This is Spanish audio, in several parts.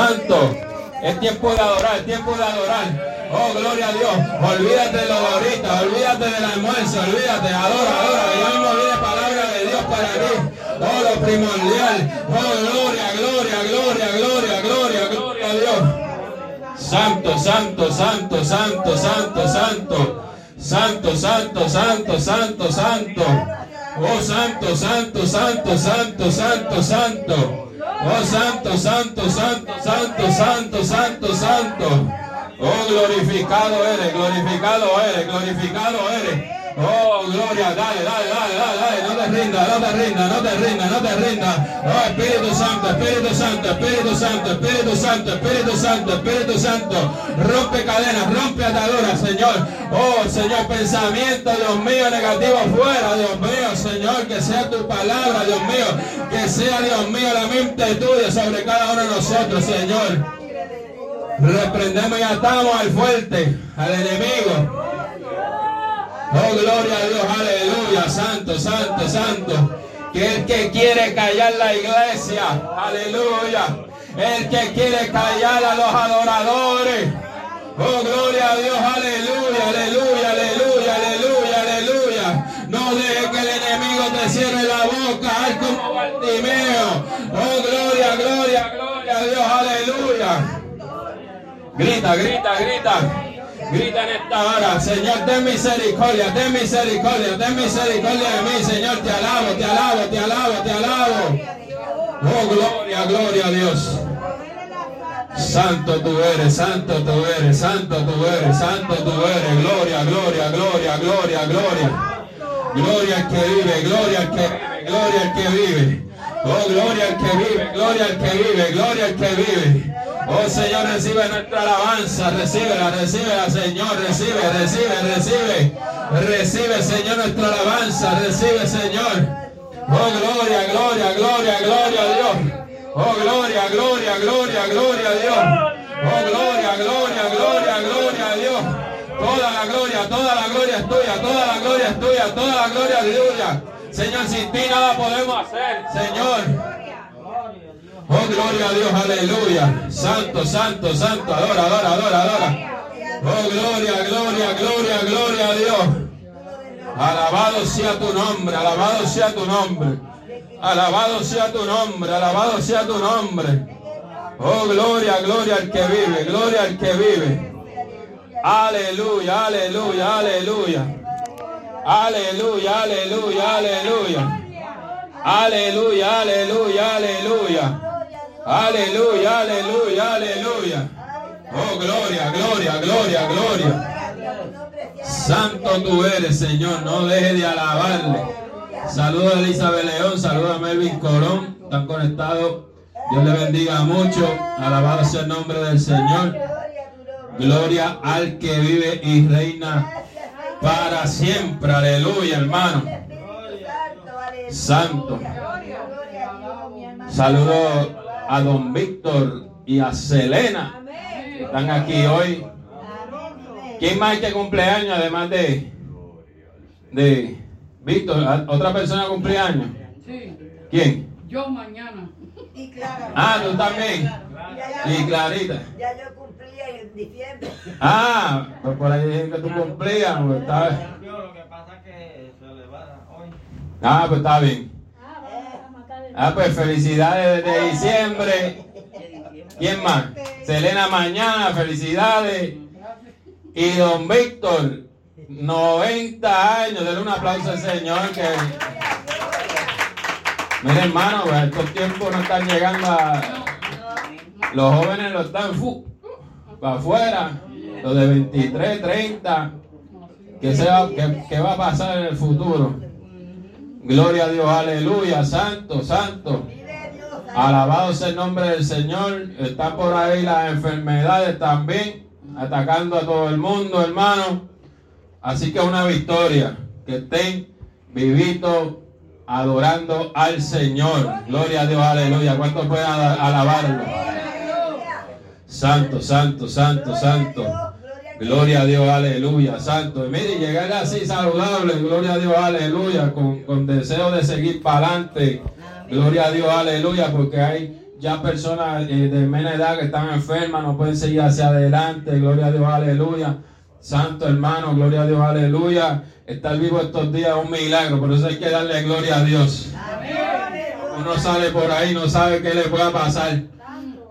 Santo. Es tiempo de adorar, es tiempo de adorar. Oh, gloria a Dios. Olvídate de lo de ahorita, olvídate del almuerzo, olvídate, adora, adora. Ya mismo viene palabra de Dios para ti. Oh, lo primordial. Oh, gloria, gloria, gloria, gloria, gloria, gloria a Dios. Santo, santo, santo, santo, santo, santo. Santo, santo, santo, santo, santo. Oh, santo, santo, santo, santo, santo, santo. Oh, santo, santo, santo, santo, santo, santo, santo. Oh, glorificado eres, glorificado eres, glorificado eres. Oh, gloria, dale, dale, dale, dale, dale, no te rindas, no te rindas, no te rindas, no te rindas. Oh, Espíritu Santo, Espíritu Santo, Espíritu Santo, Espíritu Santo, Espíritu Santo, Espíritu Santo. Rompe cadenas, rompe ataduras, Señor. Oh, Señor, pensamiento, Dios mío, negativo fuera, Dios mío, Señor, que sea tu palabra, Dios mío, que sea, Dios mío, la mente tuya sobre cada uno de nosotros, Señor. Reprendemos y atamos al fuerte, al enemigo. Oh, gloria a Dios, aleluya, santo, santo, santo. Que el que quiere callar la iglesia, aleluya. El que quiere callar a los adoradores. Oh, gloria a Dios, aleluya, aleluya, aleluya, aleluya, aleluya. No deje que el enemigo te cierre la boca, haz como Bartimeo. Oh, gloria, gloria, gloria a Dios, aleluya. Grita, grita, grita. Grita esta hora, Señor, ten misericordia, ten misericordia, ten misericordia de mí, Señor, te alabo, te alabo, te alabo, te alabo. Oh, gloria, gloria a Dios. Santo tú eres, santo tú eres, santo tú eres, santo tú eres. Gloria, gloria, gloria, gloria, gloria. Gloria al que vive, gloria al que vive, gloria al que vive. Oh, gloria al que vive, gloria al que vive, gloria al que vive. Oh Señor, recibe nuestra alabanza, recíbela, recíbela, Señor, recibe, recibe, recibe. Recibe, Señor, nuestra alabanza, recibe, Señor. Oh, gloria, gloria, gloria, gloria a Dios. Oh, gloria, gloria, gloria, gloria a Dios. Oh, gloria, gloria, gloria, gloria a Dios. Toda la gloria, toda la gloria es tuya, toda la gloria es tuya, toda la gloria es tuya. Señor, sin ti nada podemos hacer, Señor. Oh, gloria a Dios, aleluya. Santo, santo, santo. Adora, adora, adora, adora. Oh, gloria, gloria, gloria, gloria a Dios. Alabado sea tu nombre, alabado sea tu nombre. Alabado sea tu nombre, alabado sea tu nombre. Oh, gloria, gloria al que vive, gloria al que vive. Aleluya, aleluya, aleluya. Aleluya, aleluya, aleluya. Aleluya, aleluya, aleluya. Aleluya, aleluya, aleluya. Oh, gloria, gloria, gloria, gloria. Santo tú eres, Señor. No deje de alabarle. Saludos a Elizabeth León, saludos a Melvin Corón. Están conectados. Dios le bendiga mucho. Alabado sea el nombre del Señor. Gloria al que vive y reina para siempre. Aleluya, hermano. Santo. Saludos a don Víctor y a Selena. Están aquí hoy. ¿Quién más que cumpleaños además de, de Víctor? ¿Otra persona cumpleaños? Sí. ¿Quién? Yo mañana. Y Clara. Ah, tú también. Y Clarita. Ya yo cumplía en diciembre. Ah, pues por ahí dicen que tú cumplías. pues, está- Lo que pasa es que se le va hoy. Ah, pues está bien. Ah, pues felicidades desde diciembre. ¿Quién más? Selena Mañana, felicidades. Y don Víctor, 90 años. Denle un aplauso al Señor que... Mira hermano, pues, estos tiempos no están llegando a... Los jóvenes lo están fu, para afuera. Los de 23, 30. ¿Qué, se va, qué- qué va a pasar en el futuro? Gloria a Dios, aleluya, santo, santo. Alabado sea el nombre del Señor. Están por ahí las enfermedades también, atacando a todo el mundo, hermano. Así que una victoria. Que estén vivitos adorando al Señor. Gloria a Dios, aleluya. ¿Cuántos pueden ala- alabarlo? Santo, santo, santo, santo. Gloria a Dios, aleluya, santo. Y mire, llegar así saludable, gloria a Dios, aleluya, con, con deseo de seguir para adelante. Gloria a Dios, aleluya, porque hay ya personas eh, de menos edad que están enfermas, no pueden seguir hacia adelante. Gloria a Dios, aleluya. Santo hermano, gloria a Dios, aleluya. Estar vivo estos días es un milagro, por eso hay que darle gloria a Dios. Uno sale por ahí, no sabe qué le pueda pasar.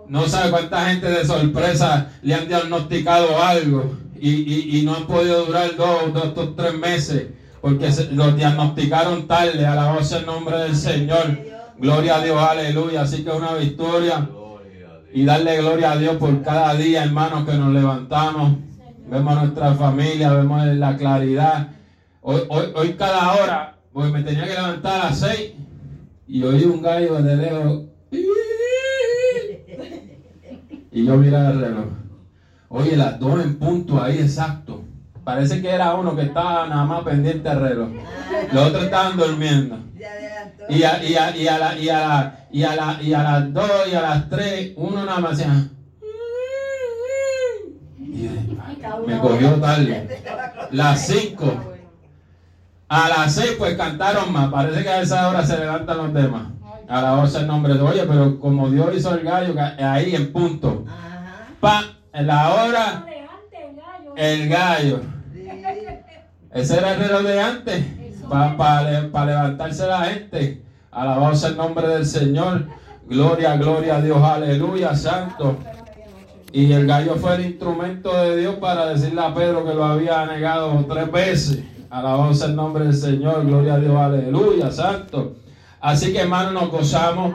No sabe cuánta gente de sorpresa le han diagnosticado algo y, y- no han podido durar dos, dos, tres meses porque los diagnosticaron tarde. Alabado sea el nombre del Señor. Gloria a Dios, aleluya. Así que una victoria y darle gloria a Dios por cada día, hermanos, que nos levantamos. Vemos a nuestra familia, vemos la claridad. Hoy, hoy, hoy cada hora, pues me tenía que levantar a las seis y oí un gallo de lejos. Y yo miraba el reloj. Oye, las dos en punto ahí, exacto. Parece que era uno que estaba nada más pendiente del reloj. Los otros estaban durmiendo. Y a, y a, y a, la, y a, la, y a, la, y a las dos y a las tres, uno nada más yo, me cogió tarde. Las cinco. A las seis pues cantaron más. Parece que a esa hora se levantan los demás. A la hora el nombre de oye, pero como Dios hizo el gallo, ahí en punto. Ajá. Pa, en la hora, el gallo. Ese era el reloj de antes. Para levantarse la gente. Alabado sea el nombre del Señor. Gloria, gloria a Dios. Aleluya, santo. Y el gallo fue el instrumento de Dios para decirle a Pedro que lo había negado tres veces. Alabado sea el nombre del Señor. Gloria a Dios. Aleluya, santo. Así que hermanos, nos gozamos.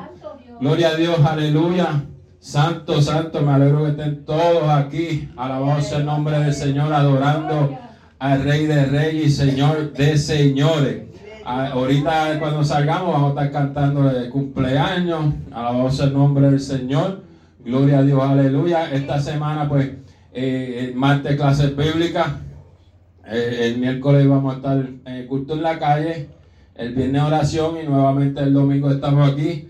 Gloria a Dios, aleluya. Santo, santo, me alegro que estén todos aquí. Alabado sea el nombre del Señor, adorando al Rey de Reyes y Señor de Señores. Ah, ahorita cuando salgamos vamos a estar cantando de cumpleaños. Alabado sea el nombre del Señor. Gloria a Dios, aleluya. Esta semana pues, eh, el martes clases bíblicas. Eh, el miércoles vamos a estar en culto en la calle. El viernes oración y nuevamente el domingo estamos aquí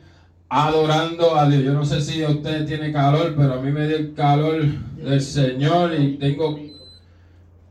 adorando a Dios. Yo no sé si usted tiene calor, pero a mí me dio el calor del Señor y tengo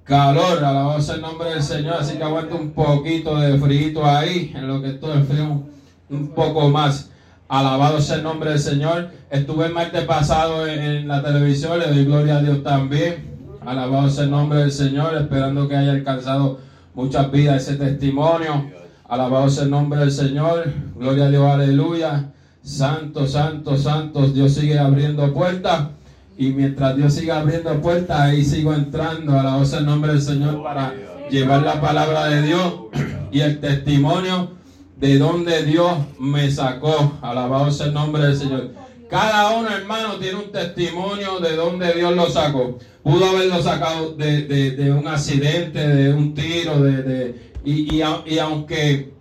calor. Alabado sea el nombre del Señor, así que aguanto un poquito de frío ahí, en lo que estoy frío un poco más. Alabado sea el nombre del Señor. Estuve el martes pasado en la televisión, le doy gloria a Dios también. Alabado sea el nombre del Señor, esperando que haya alcanzado muchas vidas ese testimonio. Alabado sea el nombre del Señor. Gloria a Dios, aleluya. Santo, santo, santo. Dios sigue abriendo puertas. Y mientras Dios siga abriendo puertas, ahí sigo entrando. Alabado sea el nombre del Señor para llevar la palabra de Dios y el testimonio de donde Dios me sacó. Alabado sea el nombre del Señor. Cada uno, hermano, tiene un testimonio de donde Dios lo sacó. Pudo haberlo sacado de, un accidente, de un tiro, de- y, y y aunque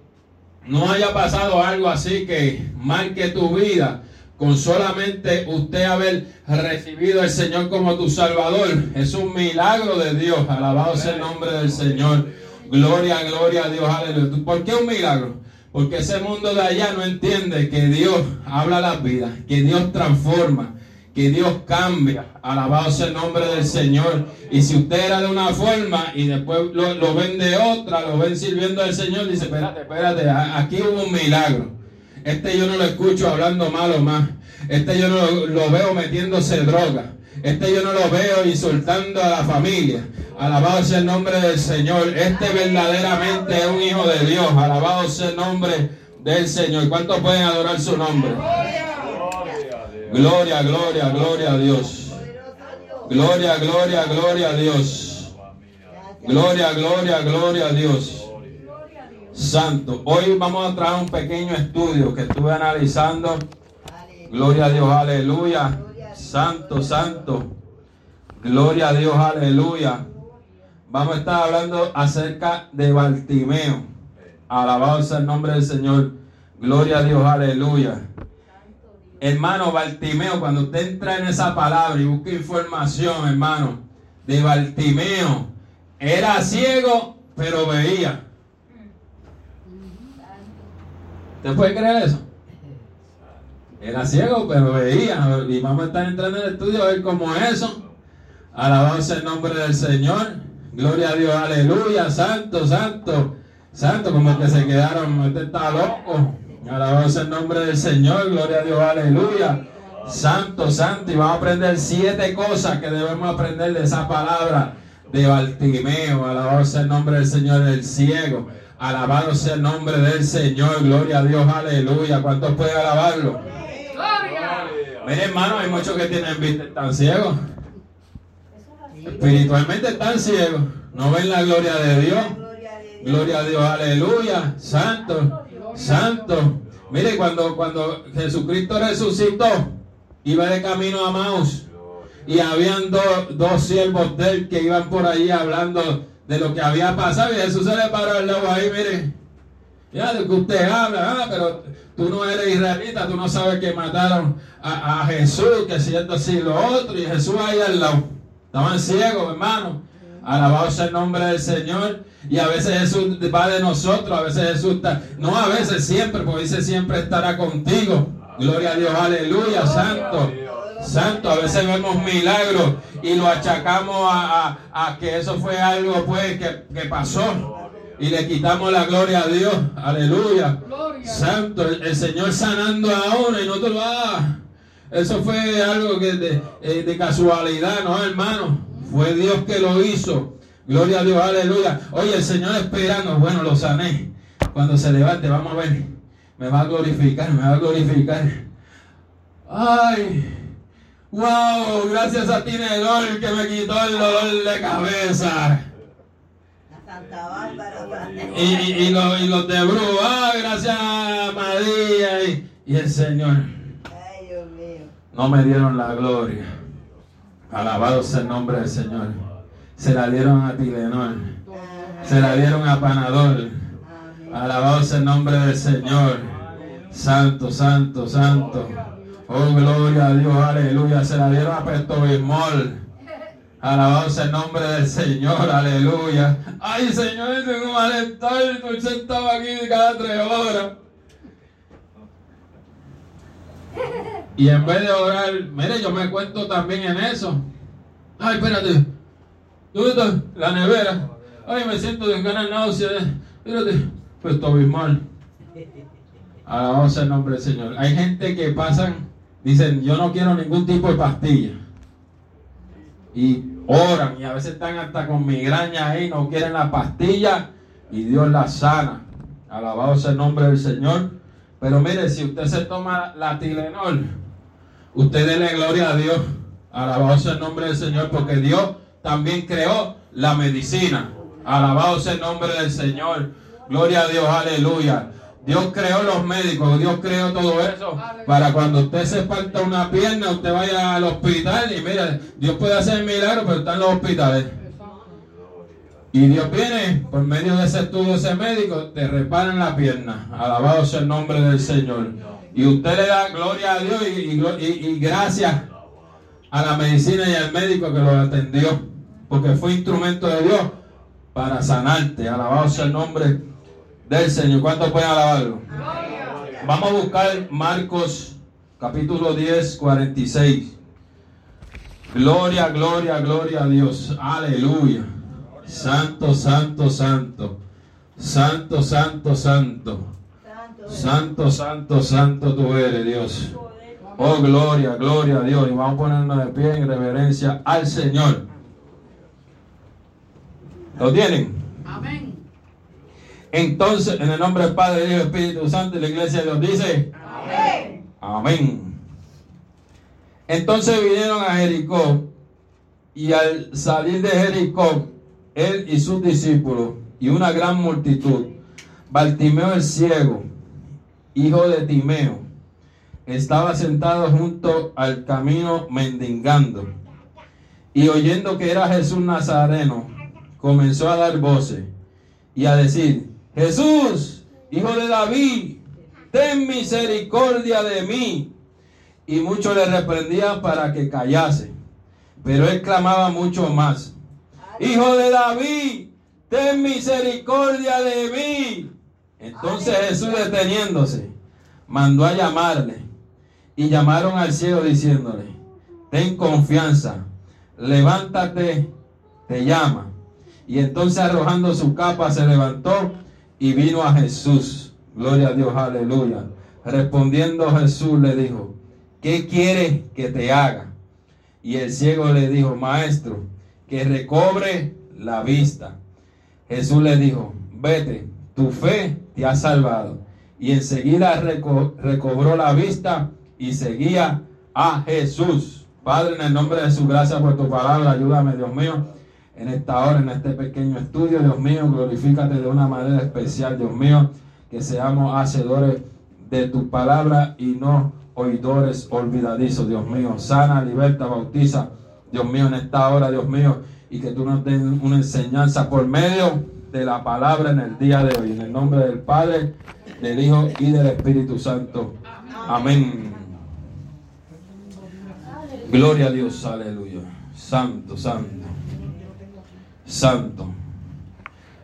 no haya pasado algo así que marque tu vida, con solamente usted haber recibido al Señor como tu Salvador, es un milagro de Dios. Alabado sea el nombre del Señor. Gloria, gloria a Dios, aleluya. ¿Por qué un milagro? Porque ese mundo de allá no entiende que Dios habla las vidas, que Dios transforma, que Dios cambia. Alabado sea el nombre del Señor. Y si usted era de una forma y después lo, lo ven de otra, lo ven sirviendo al Señor, dice, espérate, espérate, aquí hubo un milagro. Este yo no lo escucho hablando malo más. Este yo no lo, lo veo metiéndose droga. Este yo no lo veo insultando a la familia. Alabado sea el nombre del Señor. Este verdaderamente es un hijo de Dios. Alabado sea el nombre del Señor. ¿Cuántos pueden adorar su nombre? Gloria, gloria, gloria a Dios. Gloria, gloria, gloria a Dios. Gloria, gloria, gloria a Dios. Santo. Hoy vamos a traer un pequeño estudio que estuve analizando. Gloria a Dios, aleluya. Santo, santo. Gloria a Dios, aleluya. Vamos a estar hablando acerca de Bartimeo. Alabado sea el nombre del Señor. Gloria a Dios, aleluya. Hermano Bartimeo, cuando usted entra en esa palabra y busca información, hermano, de Bartimeo, era ciego, pero veía. ¿Usted puede creer eso? Era ciego, pero veía. Y vamos a estar entrando en el estudio a ver cómo es eso. Alabado sea el nombre del Señor. Gloria a Dios, aleluya. Santo, santo, santo. Como que se quedaron, este está loco. Alabado sea el nombre del Señor. Gloria a Dios, aleluya. Santo, santo. Y vamos a aprender siete cosas que debemos aprender de esa palabra de Bartimeo. Alabado sea el nombre del Señor, el ciego. Alabado sea el nombre del Señor. Gloria a Dios, aleluya. ¿Cuántos pueden alabarlo? Mire, hermano, hay muchos que tienen vista, están ciegos. Espiritualmente están ciegos. No ven la gloria de. Gloria Dios. Gloria a Dios, aleluya. Santo, santo. Mire, cuando, cuando Jesucristo resucitó, iba de camino a Maús. Y habían do- dos siervos de él que iban por ahí hablando de lo que había pasado. Y Jesús se le paró al lado ahí, mire. Ya de que usted habla, ah, pero tú no eres israelita, tú no sabes que mataron a, a Jesús, que si esto, si lo otro, y Jesús ahí al lado. Estaban ciegos, hermano. Alabado sea el nombre del Señor. Y a veces Jesús va de nosotros, a veces Jesús está, no a veces siempre, porque dice siempre estará contigo. Gloria a Dios, aleluya, santo. Santo, a veces vemos milagros y lo achacamos a, a- a que eso fue algo pues que, que pasó. Y le quitamos la gloria a Dios. Aleluya. Santo, el, el Señor sanando a uno y nosotros, ah, eso fue algo que de, eh, de casualidad, no hermano. Fue Dios que lo hizo. Gloria a Dios, aleluya. Oye, el Señor esperando, bueno, lo sané. Cuando se levante, vamos a ver. Me va a glorificar, me va a glorificar. Ay, wow, gracias a ti, Negol, que me quitó el dolor de cabeza. Y, y, y los, y los de Bru, ah, gracias a María y, y el Señor. Ay, Dios mío. No me dieron la gloria. Alabado sea el nombre del Señor. Se la dieron a Tilenol. Se la dieron a Panadol. Alabado sea el nombre del Señor. Santo, santo, santo. Oh, gloria a Dios, aleluya. Se la dieron a Pestobismol. Alabado sea el nombre del Señor, aleluya. Ay, Señor, tengo un malestar. Estoy sentado aquí cada tres horas. Y en vez de orar, mire, yo me cuento también en eso. Ay, espérate. ¿Dónde la nevera? Ay, me siento de ganar náuseas. Espérate. Pues mal. Alabado sea el nombre del Señor. Hay gente que pasan, dicen, yo no quiero ningún tipo de pastilla. Y oran y a veces están hasta con migraña ahí, no quieren la pastilla y Dios la sana. Alabado sea el nombre del Señor. Pero mire, si usted se toma la Tilenol, usted dele gloria a Dios. Alabado sea el nombre del Señor, porque Dios también creó la medicina. Alabado sea el nombre del Señor. Gloria a Dios, aleluya. Dios creó los médicos, Dios creó todo eso para cuando usted se falta una pierna, usted vaya al hospital y mira, Dios puede hacer milagros, pero está en los hospitales. Y Dios viene por medio de ese estudio, ese médico, te reparan la pierna. Alabado sea el nombre del Señor. Y usted le da gloria a Dios y- y gracias a la medicina y al médico que lo atendió. Porque fue instrumento de Dios para sanarte. Alabado sea el nombre del Señor. ¿Cuántos pueden alabarlo? Vamos a buscar Marcos capítulo 10, 46. Gloria, gloria, gloria a Dios. Aleluya. Santo, santo, santo. Santo, santo, santo. Santo. Santo, santo, santo tú eres, Dios. Oh, gloria, gloria a Dios. Y vamos a ponernos de pie en reverencia al Señor. ¿Lo tienen? Amén. Entonces, en el nombre del Padre, Hijo y Espíritu Santo, la iglesia de Dios dice, Amén. Amén. Entonces vinieron a Jericó y al salir de Jericó, él y sus discípulos y una gran multitud, Bartimeo el ciego, hijo de Timeo, estaba sentado junto al camino mendigando y oyendo que era Jesús Nazareno, comenzó a dar voces y a decir, Jesús, hijo de David, ten misericordia de mí. Y muchos le reprendían para que callase. Pero él clamaba mucho más, Hijo de David, ten misericordia de mí. Entonces Jesús deteniéndose, mandó a llamarle. Y llamaron al ciego diciéndole, ten confianza, levántate, te llama. Y entonces arrojando su capa se levantó y vino a Jesús. Gloria a Dios, aleluya. Respondiendo Jesús le dijo, ¿qué quiere que te haga? Y el ciego le dijo, maestro, que recobre la vista. Jesús le dijo, vete, tu fe te ha salvado. Y enseguida reco- recobró la vista y seguía a Jesús. Padre, en el nombre de su gracia por tu palabra, ayúdame, Dios mío, en esta hora, en este pequeño estudio, Dios mío, glorifícate de una manera especial, Dios mío, que seamos hacedores de tu palabra y no oidores olvidadizos, Dios mío. Sana, liberta, bautiza, Dios mío, en esta hora, Dios mío, y que tú nos des una enseñanza por medio de la palabra en el día de hoy. En el nombre del Padre, del Hijo y del Espíritu Santo. Amén. Gloria a Dios, aleluya. Santo, santo. Santo.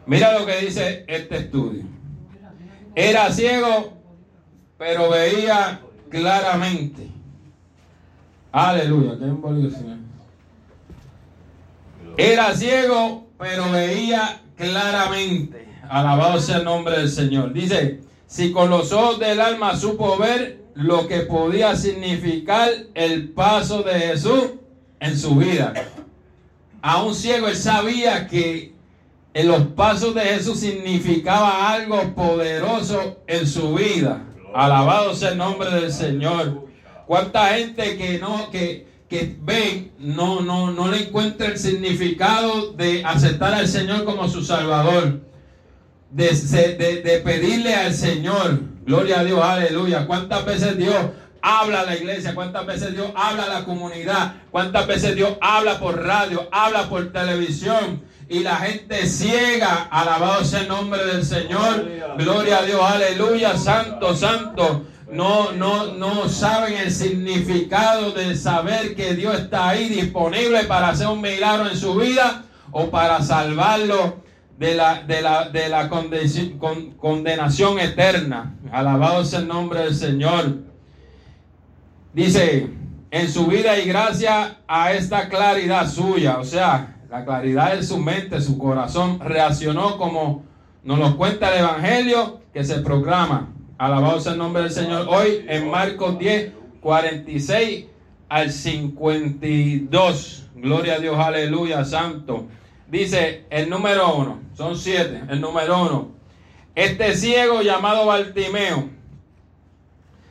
Mira lo que dice este estudio. Era ciego, pero veía claramente. Aleluya. Era ciego, pero veía claramente. Alabado sea el nombre del Señor. Dice, si con los ojos del alma supo ver lo que podía significar el paso de Jesús en su vida. A un ciego él sabía que en los pasos de Jesús significaba algo poderoso en su vida. Alabado sea el nombre del Señor. Cuánta gente que no que que ven no no no le encuentra el significado de aceptar al Señor como su Salvador. De, de, de pedirle al Señor, gloria a Dios, aleluya. ¿Cuántas veces Dios habla a la iglesia? ¿Cuántas veces Dios habla a la comunidad? ¿Cuántas veces Dios habla por radio, habla por televisión? Y la gente ciega, alabado sea el nombre del Señor. Gloria a Dios, aleluya, santo, santo. No, no, no saben el significado de saber que Dios está ahí disponible para hacer un milagro en su vida o para salvarlo de la, de la, de la conde- con- condenación eterna. Alabado sea el nombre del Señor. Dice, en su vida y gracia a esta claridad suya, o sea, la claridad de su mente, su corazón, reaccionó como nos lo cuenta el Evangelio que se proclama. Alabado sea el nombre del Señor. Hoy en Marcos 10, 46 al 52. Gloria a Dios, aleluya, santo. Dice el número uno, son siete, el número uno. Este ciego llamado Bartimeo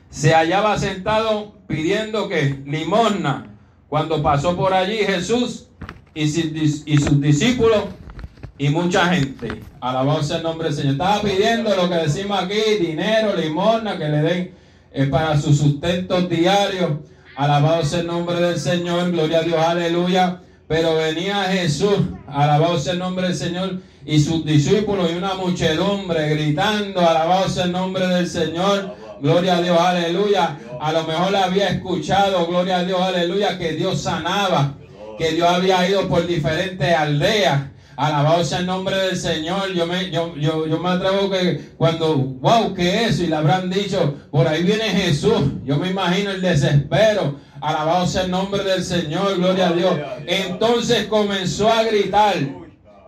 se hallaba sentado pidiendo que limosna cuando pasó por allí Jesús y, sus discípulos y mucha gente. Alabado sea el nombre del Señor. Estaba pidiendo lo que decimos aquí, dinero, limosna, que le den eh, para sus sustentos diarios. Alabado sea el nombre del Señor, gloria a Dios, aleluya. Pero venía Jesús, alabado sea el nombre del Señor, y sus discípulos y una muchedumbre gritando, alabado sea el nombre del Señor, gloria a Dios, aleluya. A lo mejor había escuchado, gloria a Dios, aleluya, que Dios sanaba, que Dios había ido por diferentes aldeas. Alabado sea el nombre del Señor. Yo me, yo, yo, yo me atrevo que cuando, wow, ¿qué es eso? Y le habrán dicho, por ahí viene Jesús. Yo me imagino el desespero. Alabado sea el nombre del Señor, gloria a Dios. Entonces comenzó a gritar,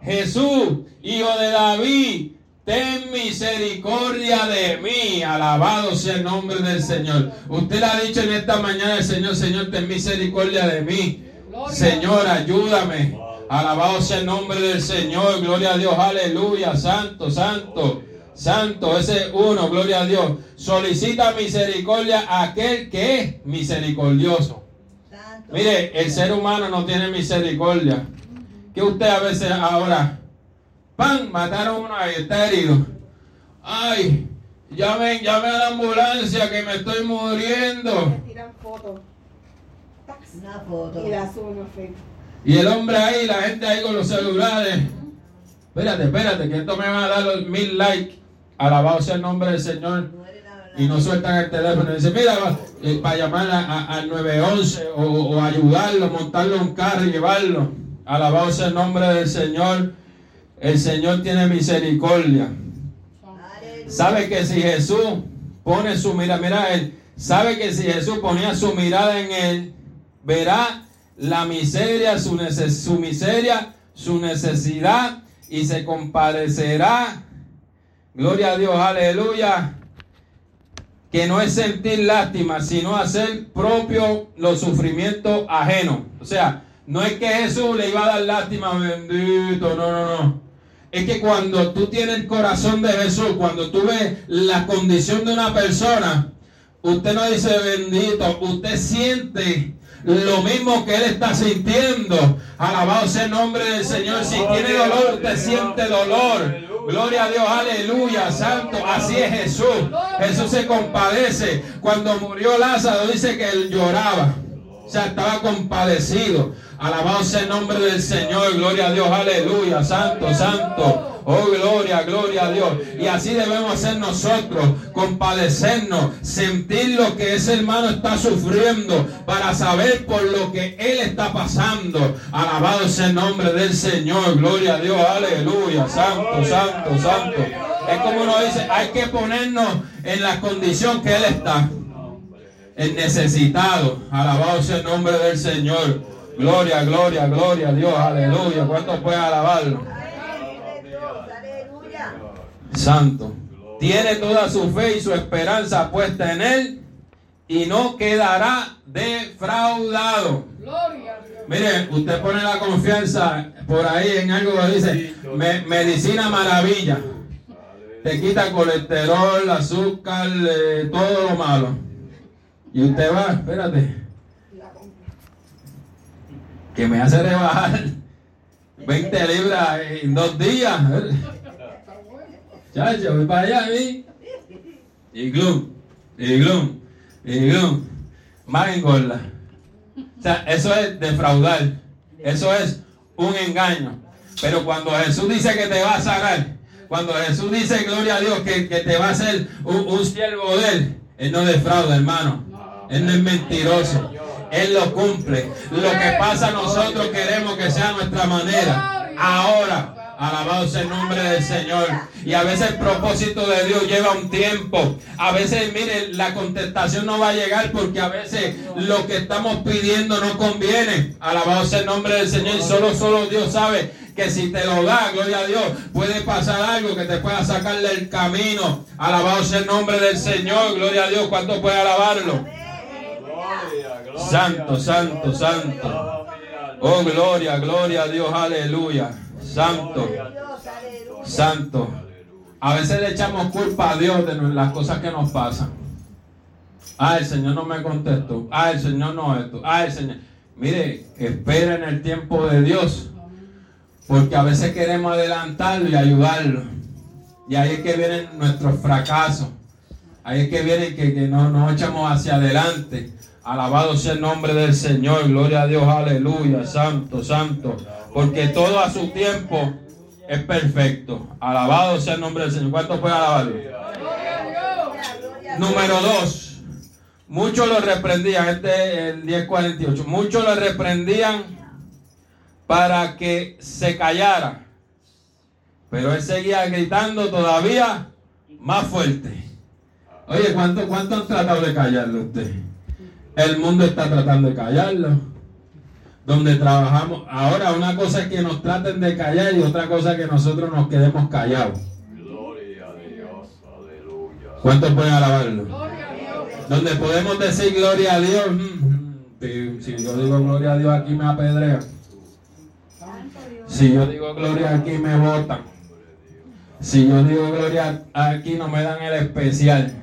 Jesús, hijo de David, ten misericordia de mí. Alabado sea el nombre del Señor. Usted le ha dicho en esta mañana al Señor, Señor, ten misericordia de mí. Señor, ayúdame. Alabado sea el nombre del Señor. Gloria a Dios. Aleluya. Santo, santo, santo. Ese es uno. Gloria a Dios. Solicita misericordia a aquel que es misericordioso. Mire, el ser humano no tiene misericordia. Que usted a veces ahora, ¡pam! Mataron a uno ahí, está herido. ¡Ay! Llamen, llame a la ambulancia que me estoy muriendo. Tiran fotos. Una foto. Y la suben a Facebook. Y el hombre ahí, la gente ahí con los celulares. Espérate, espérate, que esto me va a dar los mil likes. Alabado sea el nombre del Señor. Muere la verdad. Y no sueltan el teléfono. Y dicen, mira, va, eh, para llamar a- a- al 911 o, o ayudarlo, montarlo en un carro y llevarlo. Alabado sea el nombre del Señor. El Señor tiene misericordia. Sabe que si Jesús pone su mirada, mira él, sabe que si Jesús ponía su mirada en él, verá la miseria, su, nece- su miseria, su necesidad y se compadecerá. Gloria a Dios, aleluya. que no es sentir lástima, sino hacer propio los sufrimientos ajenos. O sea, no es que Jesús le iba a dar lástima, bendito, no, no, no. Es que cuando tú tienes el corazón de Jesús, cuando tú ves la condición de una persona, usted no dice bendito, usted siente lo mismo que él está sintiendo. Alabado sea el nombre del Señor. Si tiene dolor, usted siente dolor. Gloria a Dios, aleluya, santo. Así es Jesús. Jesús se compadece. Cuando murió Lázaro, dice que él lloraba. O sea, estaba compadecido. Alabado sea el nombre del Señor. Gloria a Dios, aleluya, santo, santo. Oh, gloria, gloria a Dios. Y así debemos hacer nosotros, compadecernos, sentir lo que ese hermano está sufriendo para saber por lo que él está pasando. Alabado sea el nombre del Señor. Gloria a Dios, aleluya, santo, santo, santo. Es como uno dice, hay que ponernos en la condición que él está. El necesitado. Alabado sea el nombre del Señor. Gloria, gloria, gloria a Dios, aleluya. ¿Cuántos pueden alabarlo? Santo. Tiene toda su fe y su esperanza puesta en Él y no quedará defraudado. Mire, usted pone la confianza por ahí en algo que dice medicina maravilla. Te quita colesterol, azúcar, eh, todo lo malo. Y usted va, espérate, que me hace rebajar 20 libras en dos días. Chacho, voy para allá, ¿sí? Y glum, y glum, y glum. Más engorda. O sea, eso es defraudar. Eso es un engaño. Pero cuando Jesús dice que te va a sanar, cuando Jesús dice, gloria a Dios, que, te va a hacer un, un siervo de Él, Él no defrauda, hermano. Él no es mentiroso. Él lo cumple. Lo que pasa nosotros queremos que sea nuestra manera. Ahora. Alabado sea el nombre del Señor. Y a veces el propósito de Dios lleva un tiempo. A veces, mire, la contestación no va a llegar porque a veces lo que estamos pidiendo no conviene. Alabado sea el nombre del Señor. Y solo, solo Dios sabe que si te lo da, gloria a Dios, puede pasar algo que te pueda sacar del camino. Alabado sea el nombre del Señor. Gloria a Dios. ¿Cuánto puede alabarlo? Santo, santo, santo. Oh, gloria, gloria a Dios. Aleluya. Santo. Santo. A veces le echamos culpa a Dios de las cosas que nos pasan. Ah, el Señor no me contestó. Ah, el Señor no esto. Ah, el Señor. Mire, espera en el tiempo de Dios. Porque a veces queremos adelantarlo y ayudarlo. Y ahí es que vienen nuestros fracasos. Ahí es que vienen que, que no nos echamos hacia adelante. Alabado sea el nombre del Señor. Gloria a Dios. Aleluya. Santo, santo porque todo a su tiempo es perfecto. Alabado sea el nombre del Señor. ¿Cuánto puede alabarlo? Número dos. Muchos lo reprendían, este es el 1048. Muchos lo reprendían para que se callara. Pero él seguía gritando todavía más fuerte. Oye, ¿cuánto, cuánto han tratado de callarlo usted? El mundo está tratando de callarlo donde trabajamos. Ahora una cosa es que nos traten de callar y otra cosa es que nosotros nos quedemos callados. Gloria a Dios, aleluya. ¿Cuántos pueden alabarlo? Donde podemos decir gloria a Dios. Mm, mm, si yo digo gloria a Dios aquí me apedrean. Si yo digo gloria aquí me votan. Si yo digo gloria aquí no me dan el especial.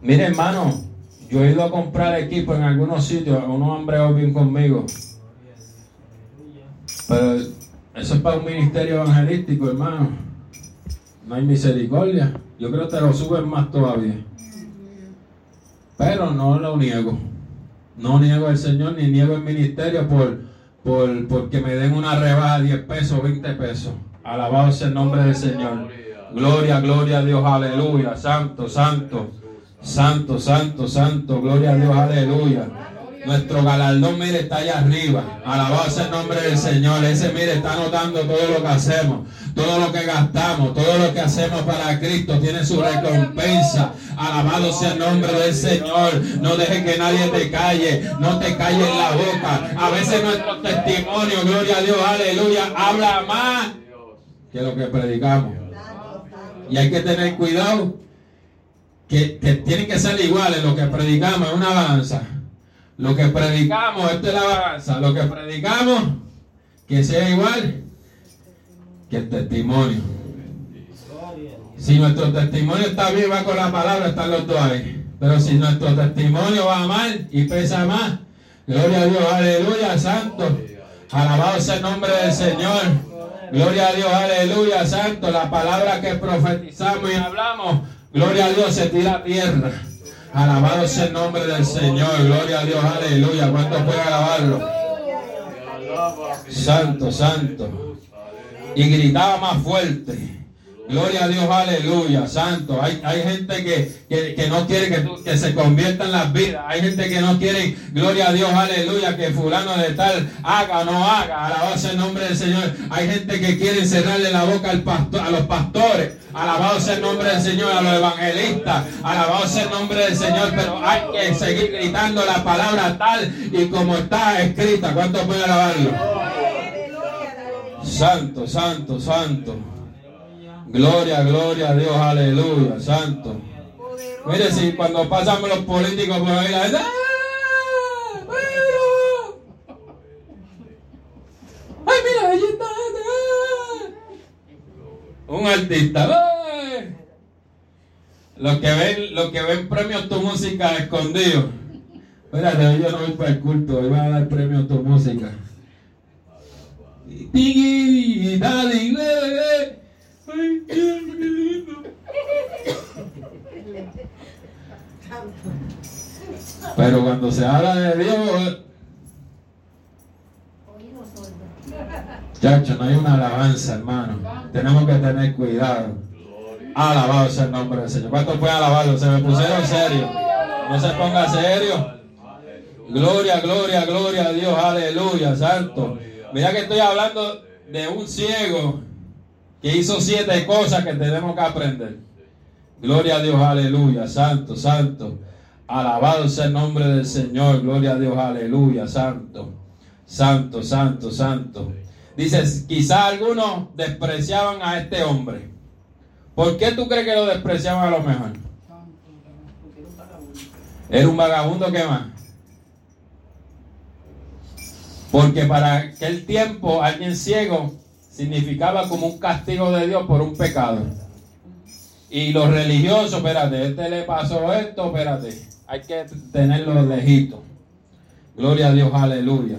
Mire hermano, yo he ido a comprar equipo en algunos sitios, unos hombres bien conmigo. Pero eso es para un ministerio evangelístico, hermano. No hay misericordia. Yo creo que te lo suben más todavía. Pero no lo niego. No niego al Señor ni niego el ministerio por, por porque me den una rebaja de 10 pesos, 20 pesos. Alabado sea el nombre del Señor. Gloria, gloria a Dios, aleluya. Santo, santo. Santo, santo, santo, gloria a Dios, aleluya. Nuestro galardón, mire, está allá arriba. Alabado sea el nombre del Señor. Ese, mire, está notando todo lo que hacemos, todo lo que gastamos, todo lo que hacemos para Cristo. Tiene su recompensa. Alabado sea el nombre del Señor. No deje que nadie te calle. No te calle en la boca. A veces nuestro testimonio, gloria a Dios, aleluya, habla más que lo que predicamos. Y hay que tener cuidado que, tienen que ser iguales. Lo que predicamos es una balanza. Lo que predicamos, esto es la balanza. Lo que predicamos, que sea igual que el testimonio. Si nuestro testimonio está bien, va con la palabra, están los dos ahí. Pero si nuestro testimonio va mal y pesa más, gloria a Dios, aleluya, santo. Alabado sea el nombre del Señor. Gloria a Dios, aleluya, santo. La palabra que profetizamos y hablamos, gloria a Dios, se tira a tierra. Alabado sea el nombre del Señor. Gloria a Dios, aleluya. ¿Cuánto puede alabarlo? Santo, santo. Y gritaba más fuerte. Gloria a Dios, aleluya, santo. Hay, hay gente que, que, que no quiere que, que se conviertan las vidas. Hay gente que no quiere, gloria a Dios, aleluya, que fulano de tal haga o no haga. Alabado sea el nombre del Señor. Hay gente que quiere cerrarle la boca al pastor, a los pastores. Alabado sea el nombre del Señor, a los evangelistas. Alabado sea el nombre del Señor. Pero hay que seguir gritando la palabra tal y como está escrita. ¿Cuántos pueden alabarlo? Santo, santo, santo. Gloria, gloria a Dios, aleluya, santo. Mire, si cuando pasamos los políticos por ahí, la gente, ¡ah! Pedro! ¡Ay, mira, allí está! ¡ah! Un artista. ¡ay! Los que ven, los que ven premios tu música escondidos. Hoy yo no voy para el culto, hoy va a dar premio tu música. Tigi, dale, Ay, qué lindo. Pero cuando se habla de Dios, chacho, no hay una alabanza, hermano. Tenemos que tener cuidado. Alabado sea el nombre del Señor. ¿Cuántos pueden alabarlo? Se me pusieron serio. No se ponga serio. Gloria, gloria, gloria a Dios. Aleluya, santo. Mira que estoy hablando de un ciego que hizo siete cosas que tenemos que aprender. Gloria a Dios, aleluya, santo, santo. Alabado sea el nombre del Señor. Gloria a Dios, aleluya, santo. Santo, santo, santo. Dice, quizá algunos despreciaban a este hombre. ¿Por qué tú crees que lo despreciaban a lo mejor? Era un vagabundo, ¿qué más? Porque para aquel tiempo alguien ciego significaba como un castigo de Dios por un pecado. Y los religiosos, espérate, este le pasó esto, espérate, hay que tenerlo lejito. Gloria a Dios, aleluya.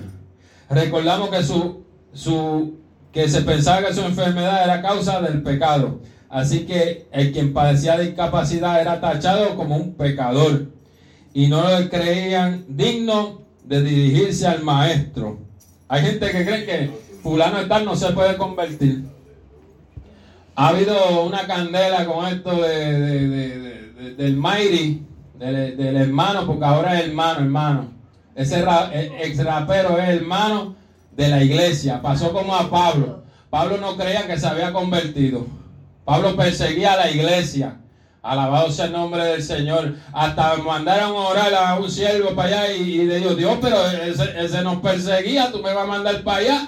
Recordamos que su, su, que se pensaba que su enfermedad era causa del pecado. Así que el quien padecía de incapacidad era tachado como un pecador. Y no le creían digno de dirigirse al maestro. Hay gente que cree que fulano de tal no se puede convertir. Ha habido una candela con esto de, de- de- de- de- del Mighty, del, hermano, porque ahora es hermano, hermano. Ese ra- el ex rapero es hermano de la iglesia. Pasó como a Pablo. Pablo no creía que se había convertido. Pablo perseguía a la iglesia. Alabado sea el nombre del Señor. Hasta mandaron a orar a un siervo para allá y, y le dijo, Dios, pero ese, ese nos perseguía, tú me vas a mandar para allá.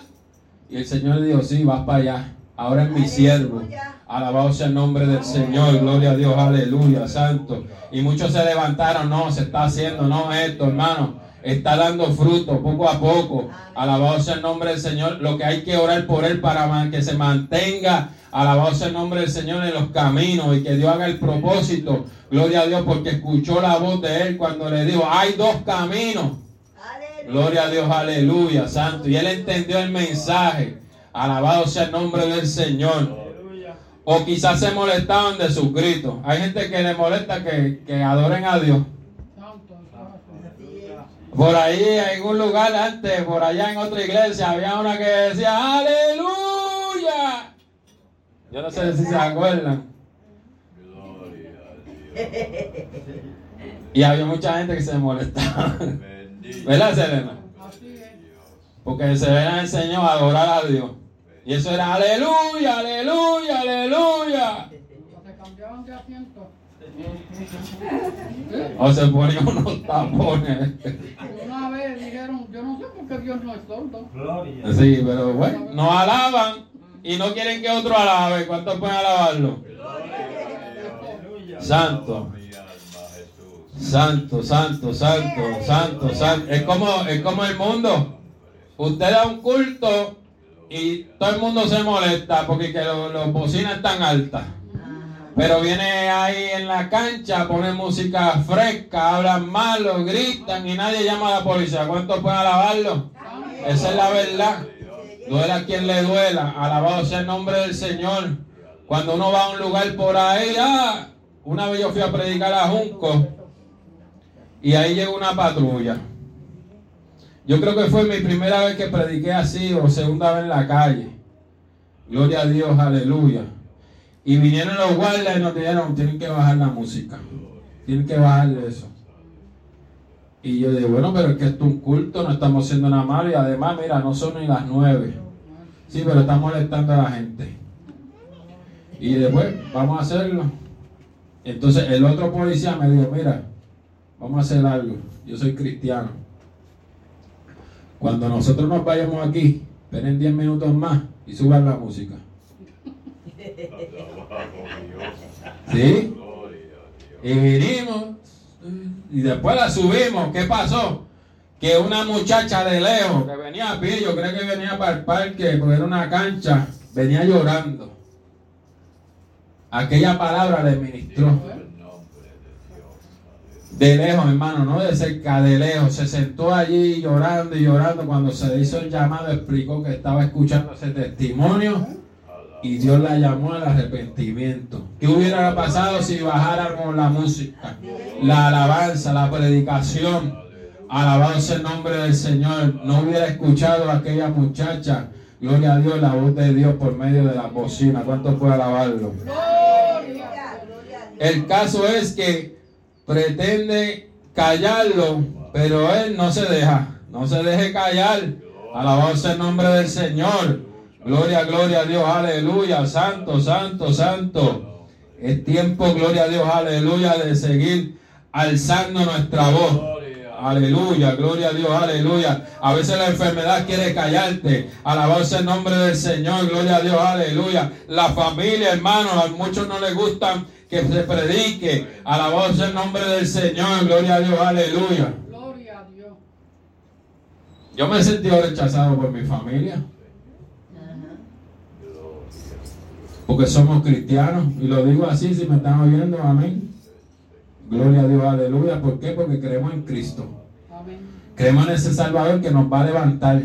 Y el Señor dijo, sí, vas para allá. Ahora es mi siervo. Alabado sea el nombre del Señor. Gloria a Dios, aleluya, santo. Y muchos se levantaron, no, se está haciendo, no, esto, hermano. Está dando fruto poco a poco. Alabado sea el nombre del Señor. Lo que hay que orar por él para que se mantenga. Alabado sea el nombre del Señor en los caminos y que Dios haga el propósito. Gloria a Dios porque escuchó la voz de él cuando le dijo, hay dos caminos. Gloria a Dios, aleluya, santo. Y él entendió el mensaje. Alabado sea el nombre del Señor. O quizás se molestaban de sus gritos. Hay gente que le molesta que, que adoren a Dios. Por ahí, en un lugar antes, por allá en otra iglesia, había una que decía, aleluya. Yo no sé si se acuerdan. Y había mucha gente que se molestaba. ¿Verdad, Selena? Porque se habían enseñado a adorar a Dios. Y eso era aleluya, aleluya, aleluya. Se cambiaban de asiento. O se ponían unos tapones. Una vez dijeron, yo no sé por qué Dios no es sordo. Gloria. Sí, pero bueno, nos alaban y no quieren que otro alabe. ¿Cuántos pueden alabarlo? Santo. Santo, santo, santo, santo, santo. Es como, es como el mundo. Usted da un culto y todo el mundo se molesta porque que los bocinas están altas. Pero viene ahí en la cancha, pone música fresca, hablan malo, gritan y nadie llama a la policía. ¿Cuántos pueden alabarlo? Esa es la verdad. Duela quien le duela. Alabado sea el nombre del Señor. Cuando uno va a un lugar por ahí, ah, una vez yo fui a predicar a Junco y ahí llegó una patrulla. Yo creo que fue mi primera vez que prediqué así o segunda vez en la calle. Gloria a Dios, aleluya. Y vinieron los guardias y nos dijeron, tienen que bajar la música. Tienen que bajarle eso. Y yo dije, bueno, pero es que esto es un culto, no estamos haciendo nada malo. Y además, mira, no son ni las nueve. Sí, pero está molestando a la gente. Y después, vamos a hacerlo. Entonces el otro policía me dijo, mira, vamos a hacer algo. Yo soy cristiano. Cuando nosotros nos vayamos aquí, esperen 10 minutos más y suban la música. ¿Sí? Y vinimos y después la subimos. ¿Qué pasó? Que una muchacha de lejos que venía a pie, yo creo que venía para el parque, porque era una cancha, venía llorando. Aquella palabra le ministró. De lejos, hermano, no de cerca, de lejos. Se sentó allí llorando y llorando. Cuando se le hizo el llamado, explicó que estaba escuchando ese testimonio y Dios la llamó al arrepentimiento. ¿Qué hubiera pasado si bajáramos la música, la alabanza, la predicación? Alabado sea el nombre del Señor. No hubiera escuchado a aquella muchacha. Gloria a Dios, la voz de Dios por medio de la bocina. ¿Cuánto puede alabarlo? El caso es que pretende callarlo, pero él no se deja. No se deje callar. Alabado sea el nombre del Señor. Gloria, gloria a Dios, aleluya, santo, santo, santo. Es tiempo, gloria a Dios, aleluya, de seguir alzando nuestra voz. Aleluya, gloria a Dios, aleluya. A veces la enfermedad quiere callarte. Alabado sea el nombre del Señor, gloria a Dios, aleluya. La familia, hermanos, a muchos no les gustan que se predique. Alabado sea el nombre del Señor, gloria a Dios, aleluya. Gloria a Dios. Yo me he sentido rechazado por mi familia. Porque somos cristianos. Y lo digo así, si me están oyendo, amén. Gloria a Dios, aleluya. ¿Por qué? Porque creemos en Cristo. Amén. Creemos en ese Salvador que nos va a levantar.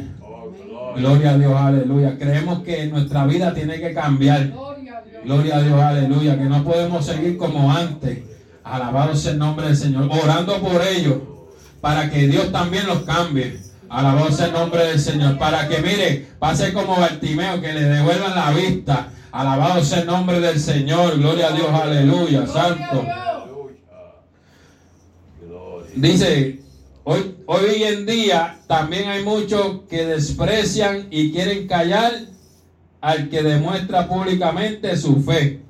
Gloria a Dios, aleluya. Creemos que nuestra vida tiene que cambiar. Gloria a Dios. Aleluya. Que no podemos seguir como antes. Alabado sea el nombre del Señor. Orando por ellos. Para que Dios también los cambie. Alabado sea el nombre del Señor. Para que, mire, pase como Bartimeo, que le devuelvan la vista. Alabado sea el nombre del Señor. Gloria a Dios, aleluya. Santo. Dice, hoy, hoy en día también hay muchos que desprecian y quieren callar al que demuestra públicamente su fe.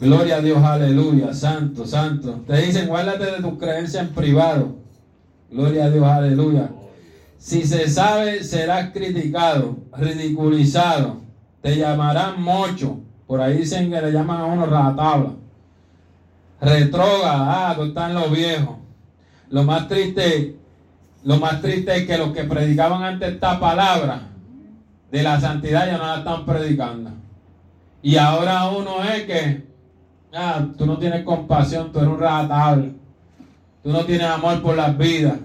Gloria a Dios, aleluya, santo, santo. Te dicen, guárdate de tu creencia en privado. Gloria a Dios, aleluya. Si se sabe, serás criticado, ridiculizado. Te llamarán mocho. Por ahí dicen que le llaman a uno ratabla. Retrógrada, ah, tú están los viejos. Lo más triste, lo más triste es que los que predicaban antes esta palabra de la santidad ya no la están predicando. Y ahora uno es que, ah, tú no tienes compasión, tú eres un ratable. Tú no tienes amor por las vidas.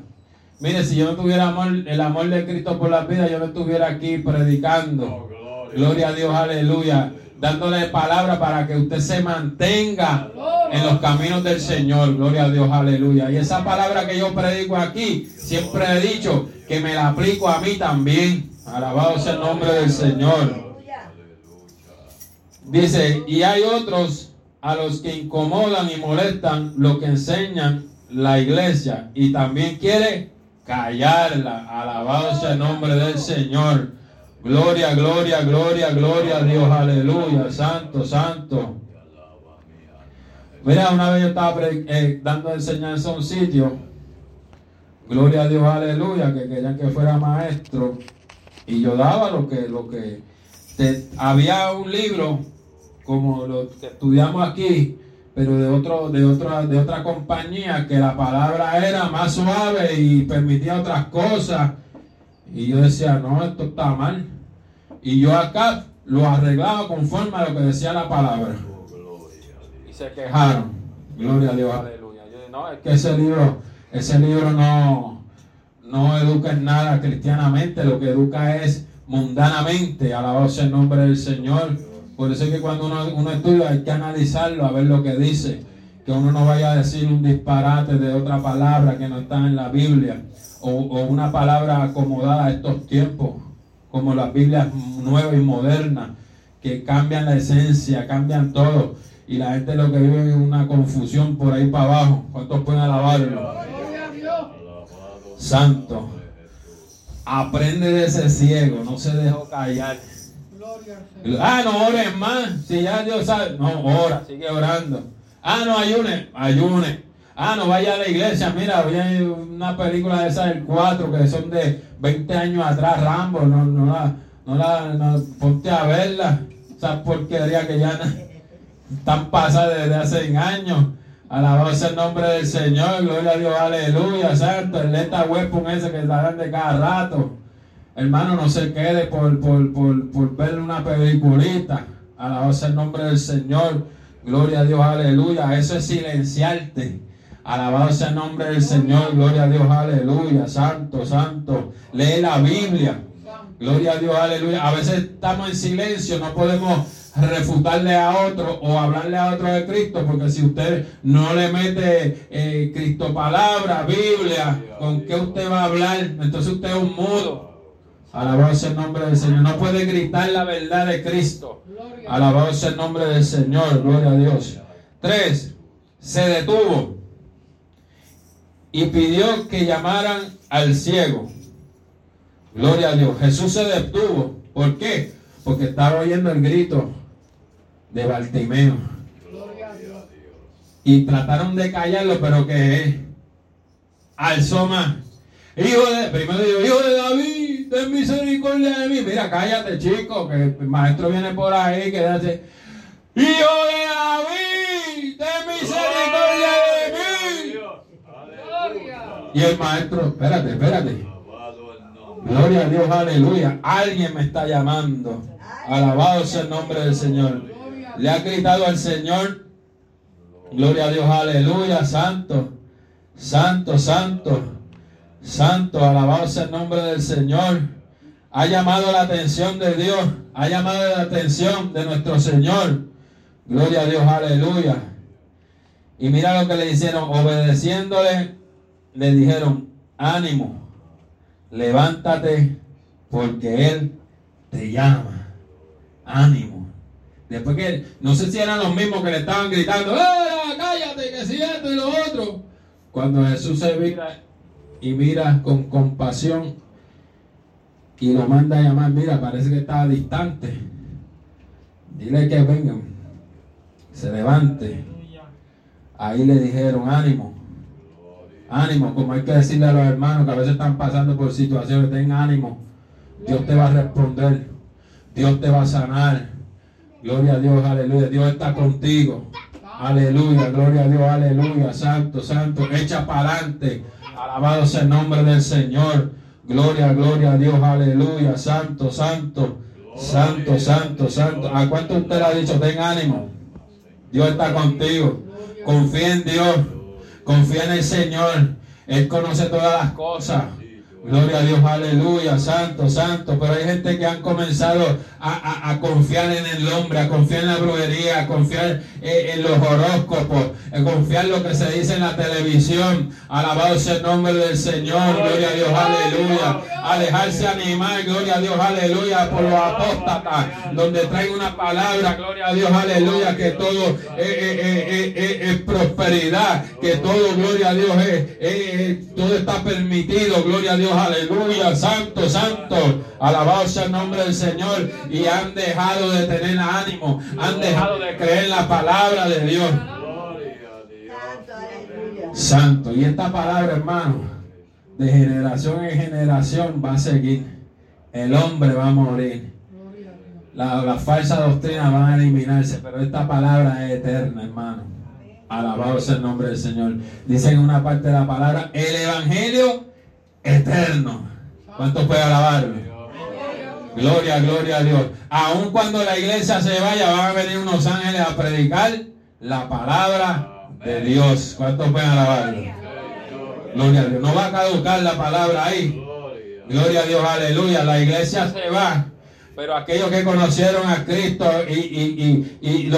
Mire, si yo no tuviera amor, el amor de Cristo por las vidas, yo no estuviera aquí predicando. Gloria a Dios, aleluya. Dándole palabra para que usted se mantenga en los caminos del Señor. Gloria a Dios, aleluya. Y esa palabra que yo predico aquí, siempre he dicho que me la aplico a mí también. Alabado sea el nombre del Señor. Dice, y hay otros a los que incomodan y molestan lo que enseñan la iglesia y también quiere callarla. Alabado sea el nombre del Señor. Gloria, gloria, gloria, gloria a Dios. Aleluya. Santo, santo. Mira, una vez yo estaba eh, dando enseñanza a un sitio. Gloria a Dios, aleluya, que querían que fuera maestro. Y yo daba lo que, lo que te- había un libro, como lo que estudiamos aquí, pero de otro, de otra, de otra compañía que la palabra era más suave y permitía otras cosas. Y yo decía, no, esto está mal. Y yo acá lo arreglaba conforme a lo que decía la palabra. Y se quejaron. Gloria a Dios, aleluya. Yo dije, no, es que ese libro, ese libro no, no educa en nada cristianamente, lo que educa es mundanamente. Alabado sea el nombre del Señor. Por eso es que cuando uno, uno estudia hay que analizarlo, a ver lo que dice. Que uno no vaya a decir un disparate de otra palabra que no está en la Biblia. O, o una palabra acomodada a estos tiempos, como las Biblias nuevas y modernas, que cambian la esencia, cambian todo. Y la gente lo que vive es una confusión por ahí para abajo. ¿Cuántos pueden alabarlo? Santo. Aprende de ese ciego, no se dejó callar. Ah, no ores más. Si ya Dios sabe. No, ora, sigue orando. Ah, no ayune, ayune. Ah, no vaya a la iglesia. Mira, había una película de esas del 4 que son de 20 años atrás, Rambo. No, no la, no la, ponte a verla. Esa porquería que ya están pasadas desde hace años. Alabado sea el nombre del Señor, gloria a Dios, aleluya, santo. El Leta Weapon ese que dan de cada rato. Hermano, no se quede por, por, por, por ver una peliculita. Alabado sea el nombre del Señor. Gloria a Dios, aleluya. Eso es silenciarte. Alabado sea el nombre del Señor. Gloria a Dios, aleluya. Santo, santo. Lee la Biblia. Gloria a Dios, aleluya. A veces estamos en silencio, no podemos refutarle a otro o hablarle a otro de Cristo, porque si usted no le mete eh, Cristo palabra, Biblia, ¿con qué usted va a hablar? Entonces usted es un mudo. Alabado sea el nombre del Señor. No puede gritar la verdad de Cristo. Alabado sea el nombre del Señor. Gloria a Dios. Tres. Se detuvo y pidió que llamaran al ciego. Gloria a Dios. Jesús se detuvo. ¿Por qué? Porque estaba oyendo el grito de Bartimeo. Y trataron de callarlo, pero que alzó más. Hijo de, primero dijo, hijo de David, ten misericordia de mí. Mira, cállate, chico, que el maestro viene por ahí, que hace, hijo de David, ten misericordia de mí. Y el maestro, espérate, espérate. Gloria a Dios, aleluya. Alguien me está llamando. Alabado sea el nombre del Señor. Le ha gritado al Señor. Gloria a Dios, aleluya, santo. Santo, santo. Santo, alabado sea el nombre del Señor. Ha llamado la atención de Dios. Ha llamado la atención de nuestro Señor. Gloria a Dios, aleluya. Y mira lo que le hicieron. Obedeciéndole, le dijeron, ánimo, levántate, porque Él te llama. Ánimo. Después que, no sé si eran los mismos que le estaban gritando, ¡Eh, cállate, que si esto y lo otro! Cuando Jesús se mira y mira con compasión y lo manda a llamar, mira, parece que estaba distante. Dile que vengan, se levante. Ahí le dijeron, ánimo, ánimo, como hay que decirle a los hermanos que a veces están pasando por situaciones, ten ánimo, Dios te va a responder, Dios te va a sanar, gloria a Dios, aleluya, Dios está contigo, aleluya, gloria a Dios, aleluya, santo, santo, echa para adelante, alabado sea el nombre del Señor, gloria, gloria a Dios, aleluya, santo, santo, santo, santo, santo, ¿a cuánto usted le ha dicho, ten ánimo? Dios está contigo. Confía en Dios. Confía en el Señor. Él conoce todas las cosas. Gloria a Dios, aleluya, santo, santo. Pero hay gente que han comenzado a, a- confiar en el hombre, a confiar en la brujería, a confiar eh, en los horóscopos, a confiar en lo que se dice en la televisión. Alabado sea el nombre del Señor, gloria a Dios, aleluya. A dejarse animar, gloria a Dios, aleluya, por los apóstatas, donde traen una palabra, gloria a Dios, aleluya, que todo eh, eh, eh, es prosperidad, que todo, gloria a Dios, es, todo está permitido, gloria a Dios, aleluya, santo, santo, alabado sea el nombre del Señor, y han dejado de tener ánimo, han dejado de creer en la palabra de Dios. Santo. Y esta palabra, hermano, de generación en generación va a seguir. El hombre va a morir. Dios. La, la falsa doctrina van a eliminarse, pero esta palabra es eterna, hermano. Alabado sea el nombre del Señor. Dice en una parte de la palabra, el Evangelio eterno. ¿Cuántos puede alabarlo? Gloria, gloria a Dios. Aun cuando la iglesia se vaya, van a venir unos ángeles a predicar la palabra de Dios. ¿Cuántos pueden alabarlo? Gloria a Dios. No va a caducar la palabra ahí. Gloria a Dios, aleluya. La iglesia se va. Pero aquellos que conocieron a Cristo y, y- y- y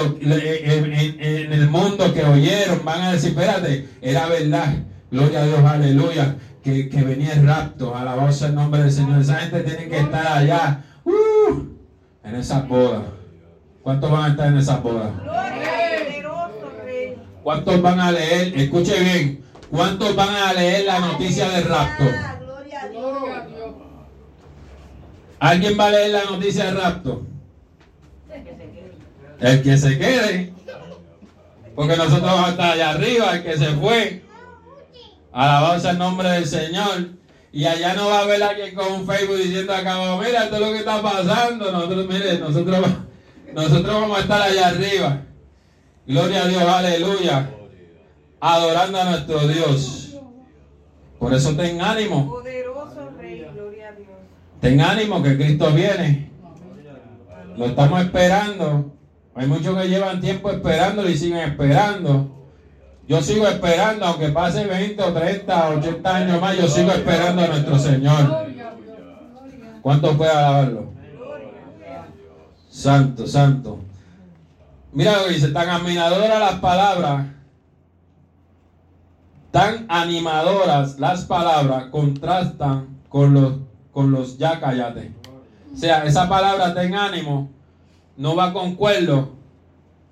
en el mundo que oyeron van a decir, espérate, era verdad. Gloria a Dios, aleluya. Que, venía el rapto. Alabado sea el nombre del Señor. Esa gente tiene que estar allá. uh, en esa boda. ¿Cuántos van a estar en esa boda? Poderoso Rey. ¿Cuántos van a leer? Escuche bien. ¿Cuántos van a leer la noticia del rapto? ¿Alguien va a leer la noticia del rapto? El que se quede. Porque nosotros vamos a estar allá arriba, el que se fue. Alabado sea el nombre del Señor. Y allá no va a haber alguien con un Facebook diciendo acá, mira, esto es lo que está pasando. Nosotros, mire, nosotros, nosotros vamos a estar allá arriba. Gloria a Dios, aleluya. Adorando a nuestro Dios. Por eso ten ánimo. Poderoso Rey. Gloria a Dios. Ten ánimo que Cristo viene. Lo estamos esperando. Hay muchos que llevan tiempo esperándolo y siguen esperando. Yo sigo esperando, aunque pase 20 o 30 o 80 años más, yo sigo esperando a nuestro Señor. ¿Cuántos puede alabarlo? Santo, santo. Mira lo que dice, tan animadoras las palabras, tan animadoras las palabras contrastan con los, con los ya cállate. O sea, esa palabra ten ánimo no va con cuerdo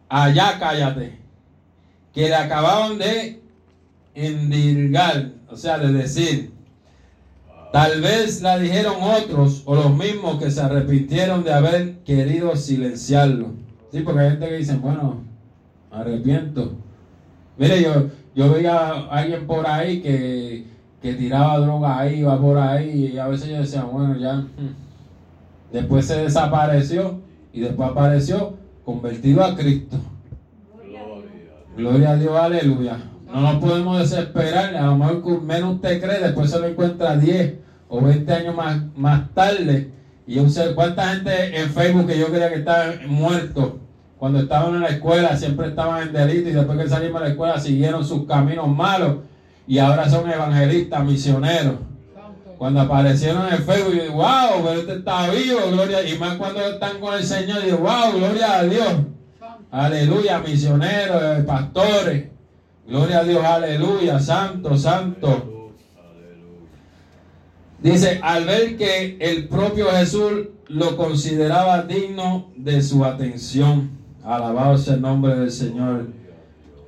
a ya cállate. Que le acababan de endirgar, o sea, de decir. Tal vez la dijeron otros o los mismos que se arrepintieron de haber querido silenciarlo. Sí, porque hay gente que dice, bueno, arrepiento. Mire, yo, yo veía a alguien por ahí que, que tiraba droga ahí, iba por ahí, y a veces yo decía, bueno, ya. Después se desapareció y después apareció convertido a Cristo. Gloria a Dios, aleluya. No nos podemos desesperar. A lo mejor menos usted cree, después se lo encuentra 10 o 20 años más, más tarde. Y yo sé cuánta gente en Facebook que yo creía que estaban muertos cuando estaban en la escuela, siempre estaban en delito y después que salimos de la escuela siguieron sus caminos malos y ahora son evangelistas, misioneros. Cuando aparecieron en Facebook, yo digo, wow, pero este está vivo, gloria. Y más cuando están con el Señor, digo, wow, gloria a Dios. Aleluya, misioneros, eh, pastores. Gloria a Dios, aleluya, santo, santo. Dice, al ver que el propio Jesús lo consideraba digno de su atención. Alabado sea el nombre del Señor.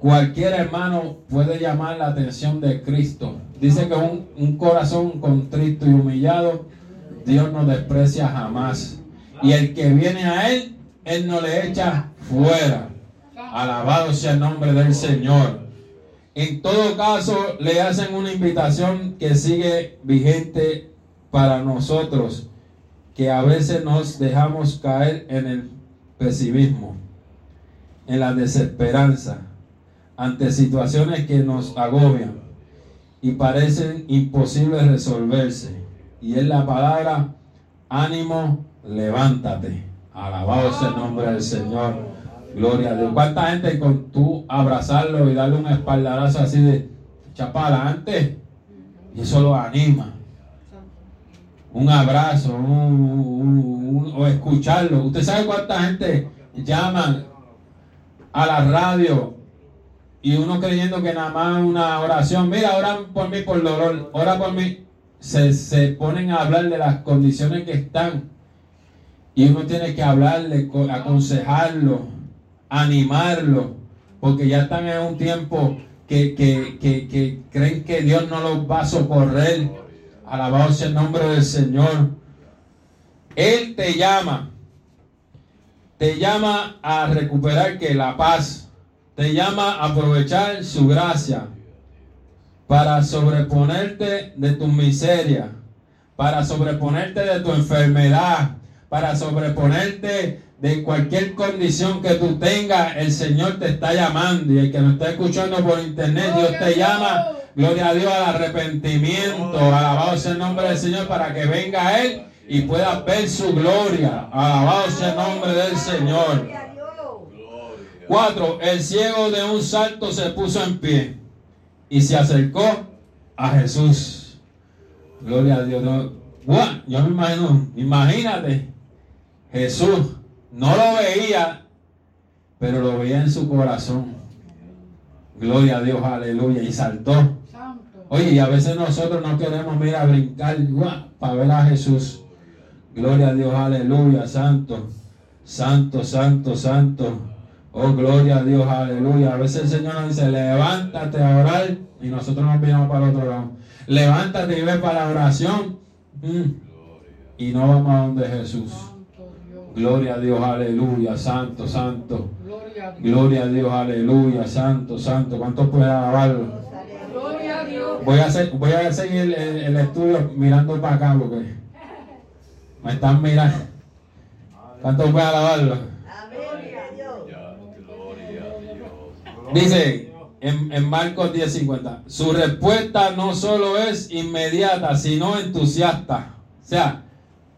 Cualquier hermano puede llamar la atención de Cristo. Dice que un, un corazón contrito y humillado, Dios no desprecia jamás. Y el que viene a Él, Él no le echa fuera. Alabado sea el nombre del Señor. En todo caso, le hacen una invitación que sigue vigente para nosotros, que a veces nos dejamos caer en el pesimismo, en la desesperanza, ante situaciones que nos agobian y parecen imposibles resolverse. Y es la palabra, ánimo, levántate. Alabado sea el nombre del Señor. Gloria a Dios. ¿Cuánta gente con tú abrazarlo y darle un espaldarazo así de chapala antes? Y eso lo anima. Un abrazo, un- o escucharlo. ¿Usted sabe cuánta gente llama a la radio y uno creyendo que nada más una oración? Mira, oran por mí por dolor, ora por mí. Se, se ponen a hablar de las condiciones que están. Y uno tiene que hablarle, co- aconsejarlo, animarlo, porque ya están en un tiempo que, que- que- que creen que Dios no los va a socorrer. Alabado sea el nombre del Señor. Él te llama, te llama a recuperar que la paz, te llama a aprovechar su gracia para sobreponerte de tu miseria, para sobreponerte de tu enfermedad, para sobreponerte de cualquier condición que tú tengas, el Señor te está llamando. Y el que nos está escuchando por internet, Dios te llama, gloria a Dios, al arrepentimiento. Alabado sea el nombre del Señor para que venga a Él y pueda ver su gloria. Alabado sea el nombre del Señor. Gloria a Dios. Cuatro, el ciego de un salto se puso en pie y se acercó a Jesús. Gloria a Dios. Yo me imagino, imagínate, Jesús no lo veía, pero lo veía en su corazón. Gloria a Dios, aleluya, y saltó. Oye, y a veces nosotros no queremos mirar a brincar guau, para ver a Jesús. Gloria a Dios, aleluya, santo, santo, santo, santo. Oh, gloria a Dios, aleluya. A veces el Señor nos dice, levántate a orar y nosotros nos miramos para el otro lado. Levántate y ve para la oración. Mm. Y no vamos a donde Jesús. Gloria a Dios, aleluya, santo, santo. Gloria a Dios. Gloria a Dios, aleluya, santo, santo. ¿Cuántos pueden alabarlo? Gloria a Dios. Voy a, hacer, voy a seguir el, el- el estudio mirando para acá porque me están mirando. ¿Cuántos pueden alabarlo? Amén. Dice en, en Marcos 10:50, su respuesta no solo es inmediata, sino entusiasta. O sea,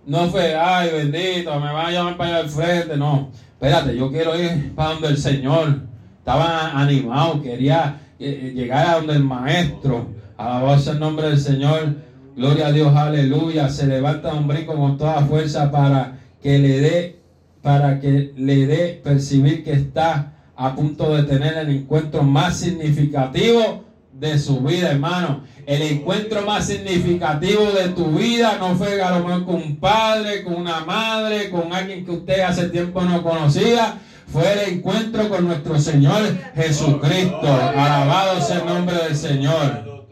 no fue, ay bendito, me va a llamar para allá al frente, no. Espérate, yo quiero ir para donde el Señor. Estaba animado, quería eh, llegar a donde el maestro. Alabado sea el nombre del Señor. Gloria a Dios, aleluya. Se levanta un brinco con toda fuerza para que le dé, para que le dé percibir que está a punto de tener el encuentro más significativo de su vida, hermano. El encuentro más significativo de tu vida no fue a lo con un padre, con una madre, con alguien que usted hace tiempo no conocía. Fue el encuentro con nuestro Señor Jesucristo. Alabado sea el nombre del Señor.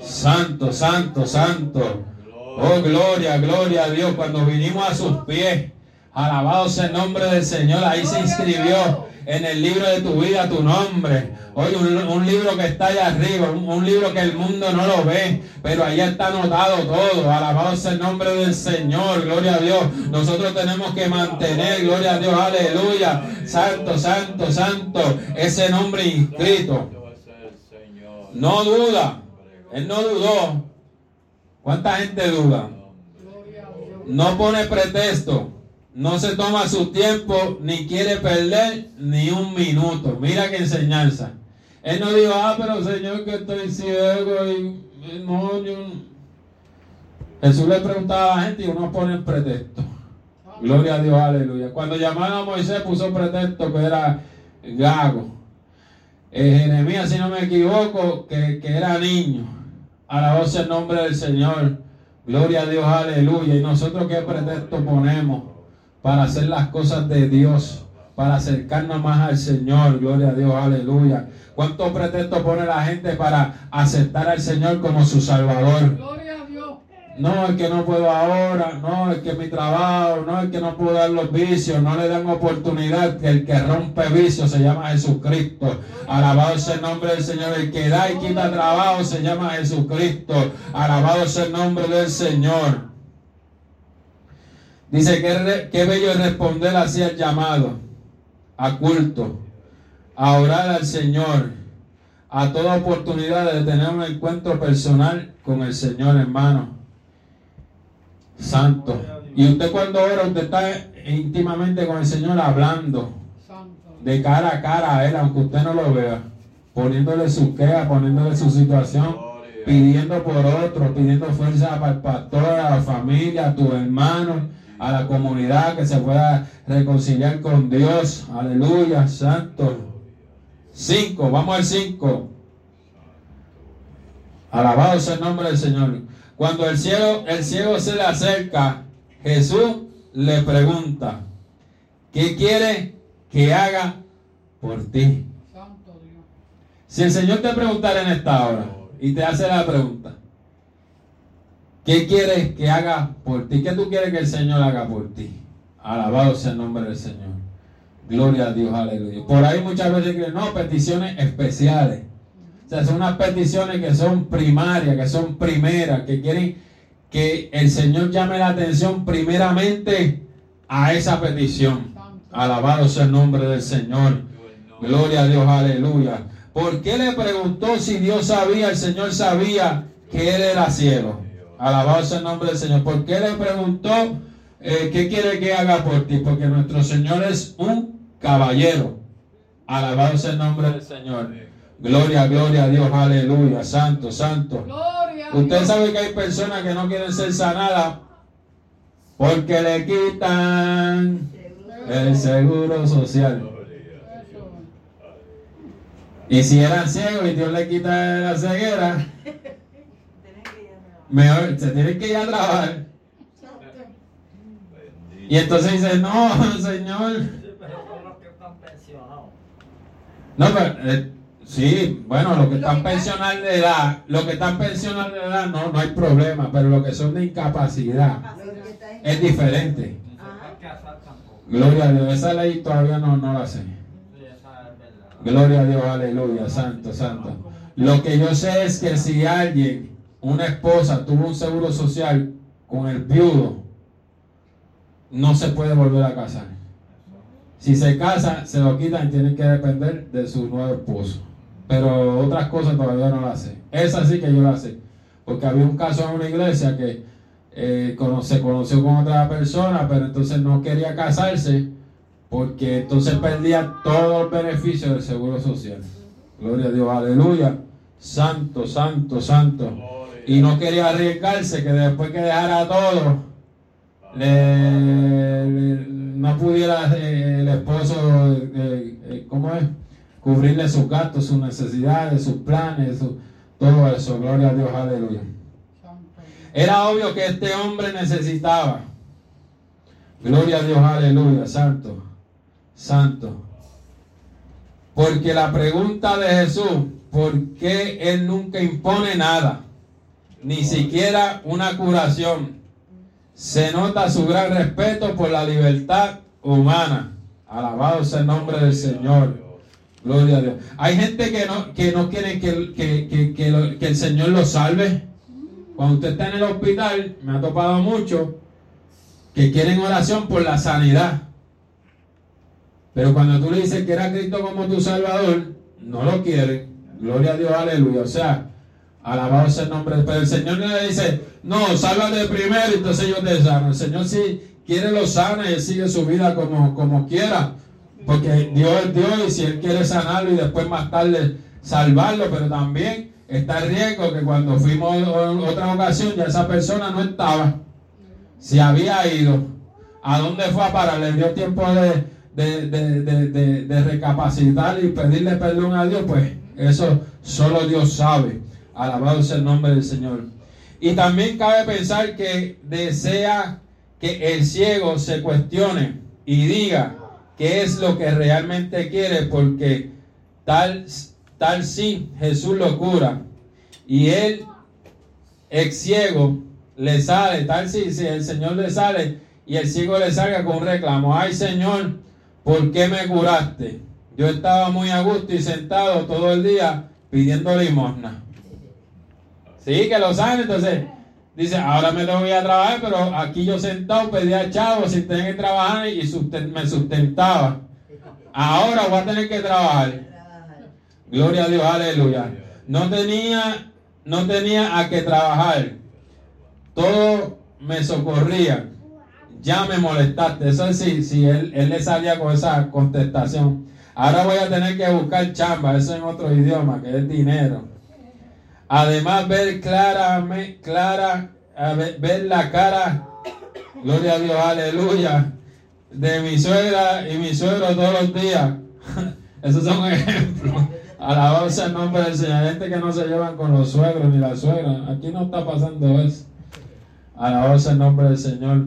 Santo, santo, santo. Oh, gloria, gloria a Dios. Cuando vinimos a sus pies, alabado sea el nombre del Señor. Ahí se inscribió en el libro de tu vida tu nombre. Oye, un, libro que está allá arriba, un, libro que el mundo no lo ve, pero ahí está anotado todo. Alabado sea el nombre del Señor. Gloria a Dios. Nosotros tenemos que mantener, gloria a Dios, aleluya. Santo, santo, santo. Ese nombre inscrito. No duda. Él no dudó. ¿Cuánta gente duda? No pone pretexto. No se toma su tiempo ni quiere perder ni un minuto. Mira qué enseñanza. Él no dijo, ah, pero Señor, que estoy ciego y no, yo no". Jesús le preguntaba a la gente y uno pone el pretexto. Gloria a Dios, aleluya. Cuando llamaron a Moisés puso pretexto que era gago. Eh, Jeremías, si no me equivoco, que, que era niño. Sea el nombre del Señor. Gloria a Dios, aleluya. Y nosotros qué pretexto ponemos para hacer las cosas de Dios, para acercarnos más al Señor. Gloria a Dios, aleluya. ¿Cuántos pretextos pone la gente para aceptar al Señor como su Salvador? Gloria a Dios. No, es que no puedo ahora, no, es que mi trabajo, no, es que no puedo dar los vicios, no le dan oportunidad, que el que rompe vicios se llama Jesucristo. Alabado sea el nombre del Señor, el que da y quita trabajo se llama Jesucristo. Alabado sea el nombre del Señor. Dice que qué bello es responder así al llamado, a culto, a orar al Señor, a toda oportunidad de tener un encuentro personal con el Señor, hermano. Santo. Y usted cuando ora, usted está íntimamente con el Señor hablando de cara a cara a Él, aunque usted no lo vea, poniéndole su queja, poniéndole su situación, pidiendo por otro, pidiendo fuerza para el pastor, a la familia, a tus hermanos, a la comunidad que se pueda reconciliar con Dios. Aleluya, santo. Cinco, vamos al cinco. Alabado sea el nombre del Señor. Cuando el ciego, el ciego se le acerca, Jesús le pregunta, ¿qué quiere que haga por ti? Santo Dios. Si el Señor te preguntara en esta hora y te hace la pregunta, ¿qué quieres que haga por ti? ¿Qué tú quieres que el Señor haga por ti? Alabado sea el nombre del Señor. Gloria a Dios, aleluya. Por ahí muchas veces creen, no, peticiones especiales. O sea, son unas peticiones que son primarias, que son primeras, que quieren que el Señor llame la atención primeramente a esa petición. Alabado sea el nombre del Señor. Gloria a Dios, aleluya. ¿Por qué le preguntó si Dios sabía, el Señor sabía que él era ciego? Alabado sea el nombre del Señor. ¿Por qué le preguntó eh, qué quiere que haga por ti? Porque nuestro Señor es un caballero. Alabado sea el nombre del Señor. Gloria, gloria a Dios, aleluya. Santo, santo. Gloria. Usted sabe que hay personas que no quieren ser sanadas porque le quitan el seguro social. Y si eran ciegos y Dios le quita la ceguera, mejor se tienen que ir a trabajar. Y entonces dice, no, Señor. No, pero eh, sí, bueno, los que están pensionados de edad, los que están pensionados de edad no, no hay problema, pero los que son de incapacidad es diferente. Gloria a Dios, esa ley todavía no, no la sé. Gloria a Dios, aleluya, santo, santo. Lo que yo sé es que si alguien, una esposa, tuvo un seguro social con el viudo, no se puede volver a casar. Si se casa, se lo quitan y tienen que depender de su nuevo esposo. Pero otras cosas todavía no las sé. Esa sí que yo la sé. Porque había un caso en una iglesia que eh, se conoció con otra persona, pero entonces no quería casarse porque entonces perdía todo el beneficio del seguro social. Gloria a Dios, aleluya. Santo, santo, santo. Y no quería arriesgarse que después que dejara todo, le- no pudiera eh, el esposo, eh, eh, ¿cómo es? Cubrirle sus gastos, sus necesidades, sus planes, todo eso. Gloria a Dios, aleluya. Era obvio que este hombre necesitaba. Gloria a Dios, aleluya, santo, santo. Porque la pregunta de Jesús, ¿por qué Él nunca impone nada? Ni siquiera una curación. Se nota su gran respeto por la libertad humana. Alabado sea el nombre del Señor. Gloria a Dios. Hay gente que no, que no quiere que, que- que- que el Señor lo salve. Cuando usted está en el hospital, me ha topado mucho que quieren oración por la sanidad. Pero cuando tú le dices que era Cristo como tu Salvador, no lo quieren. Gloria a Dios, aleluya. O sea, alabado sea el nombre. Pero el Señor no le dice, no, sálvate primero entonces yo te sano. El Señor si quiere lo sana y sigue su vida como, como quiera. Porque Dios es Dios y si Él quiere sanarlo y después más tarde salvarlo, pero también está el riesgo que cuando fuimos en otra ocasión ya esa persona no estaba. Se había ido. ¿A dónde fue a parar? Le dio tiempo de- de- de- de recapacitar y pedirle perdón a Dios. Pues eso solo Dios sabe. Alabado sea el nombre del Señor. Y también cabe pensar que desea que el ciego se cuestione y diga qué es lo que realmente quiere, porque tal, tal sí Jesús lo cura y él, ex ciego, le sale, tal si, si el Señor le sale y el ciego le salga con un reclamo, ay Señor, ¿por qué me curaste? Yo estaba muy a gusto y sentado todo el día pidiendo limosna. Sí, que lo saben, entonces dice, ahora me tengo que ir a trabajar, pero aquí yo sentado pedía chavos sin tener que trabajar y me sustentaba. Ahora voy a tener que trabajar. Gloria a Dios, aleluya. No tenía, no tenía a que trabajar. Todo me socorría. Ya me molestaste. Eso es si, si él, él le salía con esa contestación. Ahora voy a tener que buscar chamba, eso en otro idioma, que es dinero. Además, ver claramente, clara, ver, la cara, gloria a Dios, aleluya, de mi suegra y mi suegro todos los días. Esos son ejemplos. Alabado sea el nombre del Señor. Gente que no se llevan con los suegros ni la suegra. Aquí no está pasando eso. Alabado sea el nombre del Señor.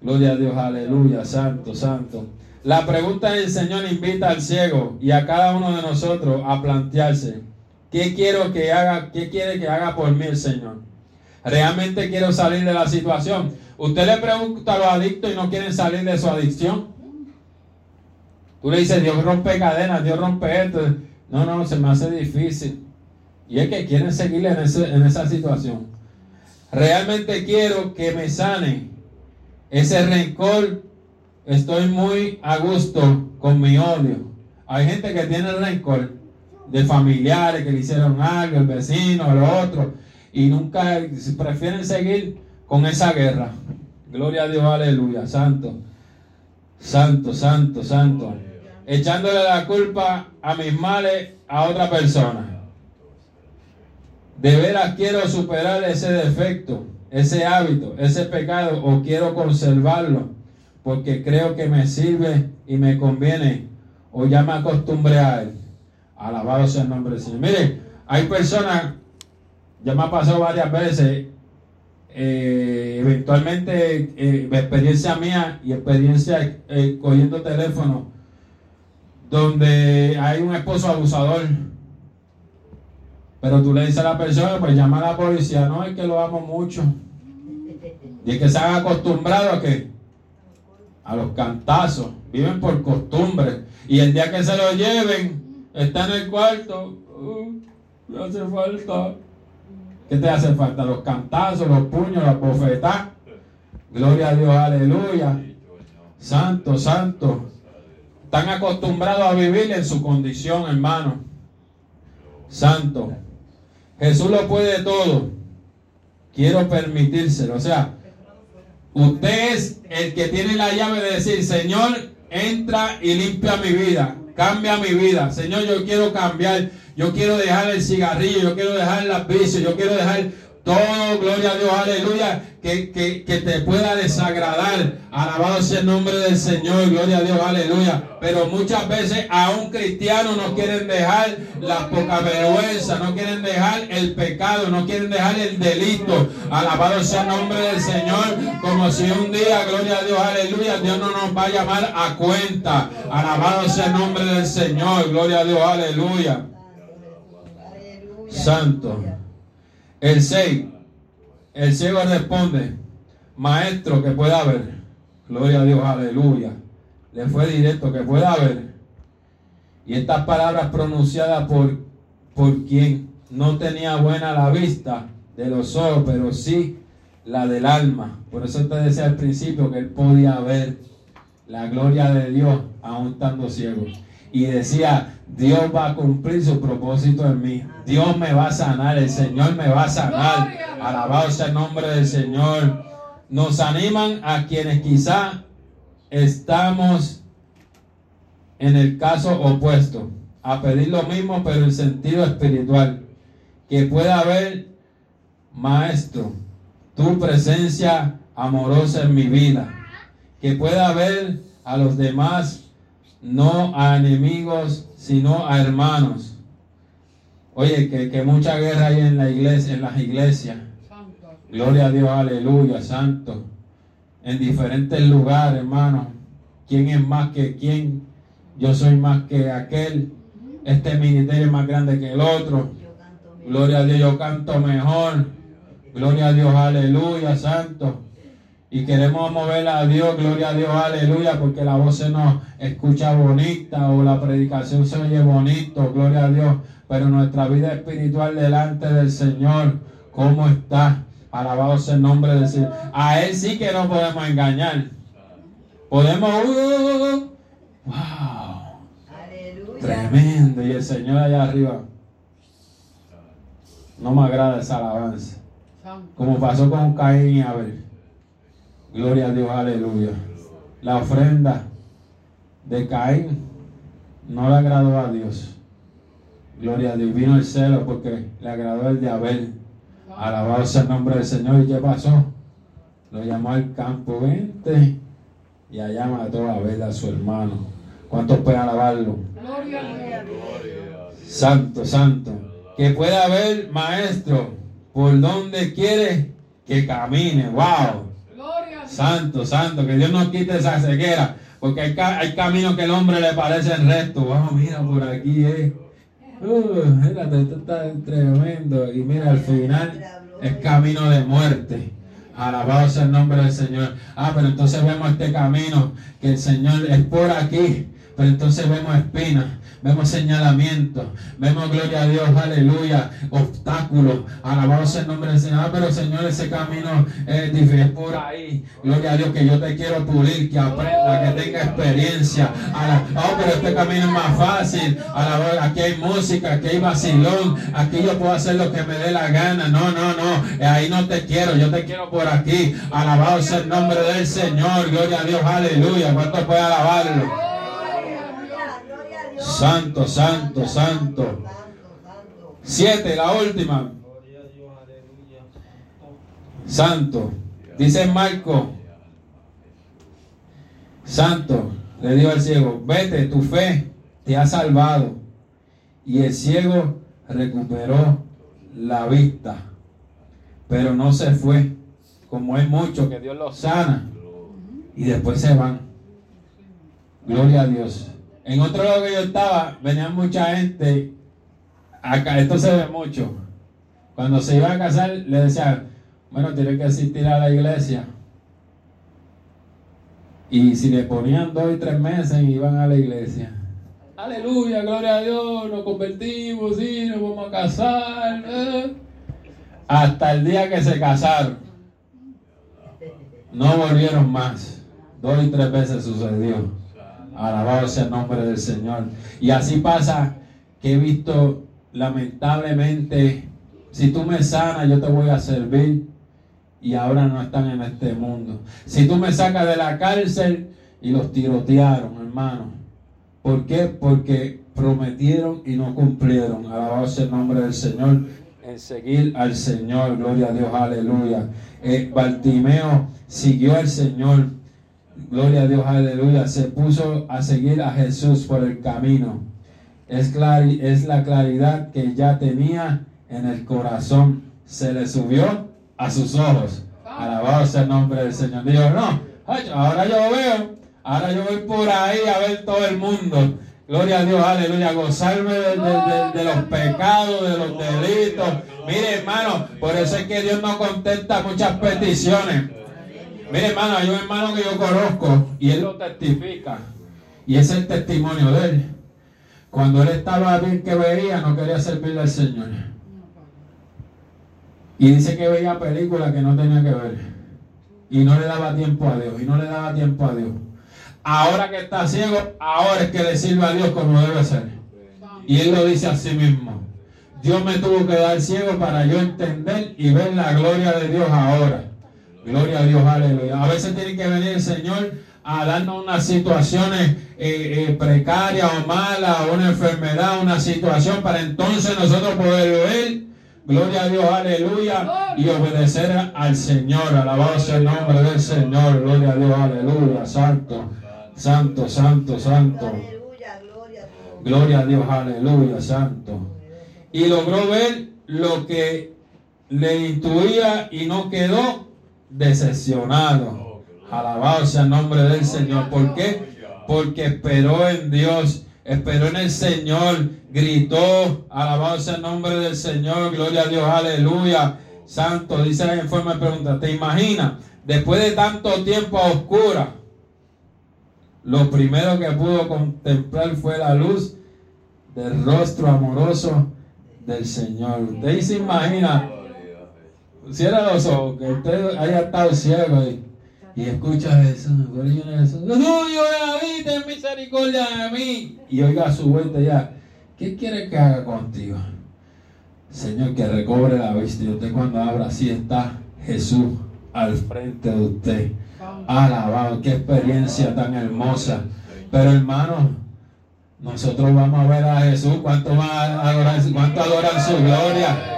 Gloria a Dios, aleluya, santo, santo. La pregunta del Señor invita al ciego y a cada uno de nosotros a plantearse, ¿qué quiero que haga, qué quiere que haga por mí el Señor? ¿Realmente quiero salir de la situación? Usted le pregunta a los adictos y no quieren salir de su adicción. Tú le dices, Dios rompe cadenas, Dios rompe esto. No, no, se me hace difícil. Y es que quieren seguir en, esa situación. Realmente quiero que me sane ese rencor estoy muy a gusto con mi odio. Hay gente que tiene rencor de familiares que le hicieron algo, el vecino, el otro, y nunca prefieren seguir con esa guerra. Gloria a Dios, aleluya, santo, santo, santo, santo. Echándole la culpa a mis males a otra persona. De veras quiero superar ese defecto, ese hábito, ese pecado, o quiero conservarlo, porque creo que me sirve y me conviene, o ya me acostumbré a él. Alabado sea el nombre del Señor. Mire, hay personas, ya me ha pasado varias veces, eh, eventualmente, eh, experiencia mía y experiencia eh, cogiendo teléfono, donde hay un esposo abusador. Pero tú le dices a la persona, pues llama a la policía, no es que lo amo mucho. Y es que se han acostumbrado a que a los cantazos, viven por costumbre. Y el día que se lo lleven, está en el cuarto, uh, me hace falta. ¿Qué te hace falta? Los cantazos, los puños, la bofetada. Gloria a Dios, aleluya. Santo, santo. Están acostumbrados a vivir en su condición, hermano. Santo. Jesús lo puede todo. Quiero permitírselo. O sea, usted es el que tiene la llave de decir, Señor, entra y limpia mi vida. Cambia mi vida. Señor, yo quiero cambiar. Yo quiero dejar el cigarrillo. Yo quiero dejar las vicios. Yo quiero dejar todo, gloria a Dios, aleluya, que, que, que, te pueda desagradar. Alabado sea el nombre del Señor, gloria a Dios, aleluya. Pero muchas veces a un cristiano no quieren dejar la poca vergüenza, no quieren dejar el pecado, no quieren dejar el delito. Alabado sea el nombre del Señor, como si un día, gloria a Dios, aleluya, Dios no nos va a llamar a cuenta. Alabado sea el nombre del Señor, gloria a Dios, aleluya. Santo. El 6. El ciego responde, maestro, que pueda haber. Gloria a Dios, aleluya. Le fue directo, que pueda haber. Y estas palabras pronunciadas por, por quien no tenía buena la vista de los ojos, pero sí la del alma. Por eso te decía al principio que él podía ver la gloria de Dios aún estando ciego. Y decía, Dios va a cumplir su propósito en mí. Dios me va a sanar, el Señor me va a sanar. Alabado sea el nombre del Señor. Nos animan a quienes quizá estamos en el caso opuesto, a pedir lo mismo pero en sentido espiritual. Que pueda haber, maestro, tu presencia amorosa en mi vida. Que pueda haber a los demás, no a enemigos, sino a hermanos. Oye, que, que mucha guerra hay en la iglesia, en las iglesias. Santo. Gloria a Dios, aleluya, santo. En diferentes lugares, hermano. ¿Quién es más que quién? Yo soy más que aquel. Este ministerio es más grande que el otro. Gloria a Dios, yo canto mejor. Gloria a Dios, aleluya, santo. Y queremos mover a Dios, gloria a Dios, aleluya, porque la voz se nos escucha bonita o la predicación se oye bonito, gloria a Dios. Pero nuestra vida espiritual delante del Señor, ¿cómo está? Alabado sea el nombre del Señor. A Él sí que no podemos engañar. Podemos, uh, wow, Aleluya. tremendo. Y el Señor allá arriba, no me agrada esa alabanza. Como pasó con Caín y Abel. Gloria a Dios, aleluya. La ofrenda de Caín no le agradó a Dios. Gloria a Dios. Vino el celo porque le agradó el de Abel. Alabado sea el nombre del Señor. ¿Y qué pasó? Lo llamó al campo, vente. Y allá mató a Abel a su hermano. ¿Cuántos pueden alabarlo? Gloria a Dios. Santo, santo. Que pueda haber, maestro, por donde quiere que camine. Wow. Santo, santo, que Dios nos quite esa ceguera. Porque hay, hay caminos que el hombre le parecen rectos. Vamos, mira por aquí, eh. Uh, esto está tremendo. Y mira, al final es camino de muerte. Alabado sea el nombre del Señor. Ah, pero entonces vemos este camino que el Señor es por aquí. Pero entonces vemos espinas, vemos señalamientos, vemos gloria a Dios, aleluya, obstáculos, alabado sea el nombre del Señor, Ah, pero Señor, ese camino es difícil por ahí, gloria a Dios, que yo te quiero pulir, que aprenda, que tenga experiencia, oh, pero este camino es más fácil, alabado, aquí hay música, aquí hay vacilón, aquí yo puedo hacer lo que me dé la gana, no, no, no, ahí no te quiero, yo te quiero por aquí, alabado sea el nombre del Señor, gloria a Dios, aleluya, ¿cuánto puede alabarlo? Gloria, gloria a Dios. Santo, santo, santo. Siete, la última. Santo. Dice Marco. Santo. Le dijo al ciego, vete, tu fe te ha salvado. Y el ciego recuperó la vista. Pero no se fue. Como hay muchos que Dios los sana. Y después se van. Gloria a Dios. En otro lado que yo estaba, venía mucha gente. Acá, esto se ve mucho. Cuando se iba a casar, le decía, bueno, tiene que asistir a la iglesia. Y si le ponían dos y tres meses, iban a la iglesia. Aleluya, gloria a Dios, nos convertimos, sí, nos vamos a casar. eh. Hasta el día que se casaron. No volvieron más. Dos y tres veces sucedió. Alabado sea el nombre del Señor. Y así pasa que he visto lamentablemente, si tú me sanas, yo te voy a servir. Y ahora no están en este mundo. Si tú me sacas de la cárcel y los tirotearon, hermano. ¿Por qué? Porque prometieron y no cumplieron. Alabado sea el nombre del Señor. En seguir al Señor. Gloria a Dios. Aleluya. Eh, Bartimeo siguió al Señor. Gloria a Dios, aleluya. Se puso a seguir a Jesús por el camino. Es, es la claridad que ya tenía en el corazón. Se le subió a sus ojos. Alabado sea el nombre del Señor. Dijo, no, ahora yo veo. Ahora yo voy por ahí a ver todo el mundo. Gloria a Dios, aleluya. Gozarme de- de los pecados, de los delitos. Mire, hermano, por eso es que Dios no contesta muchas peticiones. Mire, hermano, hay un hermano que yo conozco y él lo testifica. Y es el testimonio de él. Cuando él estaba bien que veía, no quería servirle al Señor. Y dice que veía películas que no tenía que ver. Y no le daba tiempo a Dios. Y no le daba tiempo a Dios. Ahora que está ciego, ahora es que le sirve a Dios como debe ser. Y él lo dice a sí mismo. Dios me tuvo que dar ciego para yo entender y ver la gloria de Dios ahora. Gloria a Dios, aleluya. A veces tiene que venir el Señor a darnos unas situaciones eh, eh, precarias o malas, o una enfermedad, una situación, para entonces nosotros poder ver, gloria a Dios, aleluya, y obedecer al Señor. Alabado sea el nombre del Señor, gloria a Dios, aleluya, santo, santo, santo, santo. Aleluya, gloria a Dios. Gloria a Dios, aleluya, santo. Y logró ver lo que le intuía y no quedó decepcionado. Alabado sea el nombre del Señor. ¿Por qué? Porque esperó en Dios, esperó en el Señor, gritó, alabado sea el nombre del Señor, gloria a Dios, aleluya. Santo, dice forma de pregunta, ¿te imaginas? Después de tanto tiempo a oscura, lo primero que pudo contemplar fue la luz del rostro amoroso del Señor. Usted se imagina, cierra los ojos, que usted haya estado ciego y, y escucha eso, Jesús. Tuyo David, ten misericordia de mí. Y oiga su vuelta ya, ¿qué quiere que haga contigo? Señor, que recobre la vista. Y usted cuando abra así está Jesús al frente de usted. Alabado, qué experiencia tan hermosa. Pero hermano, nosotros vamos a ver a Jesús. ¿Cuánto, van a adorar, cuánto adoran su gloria?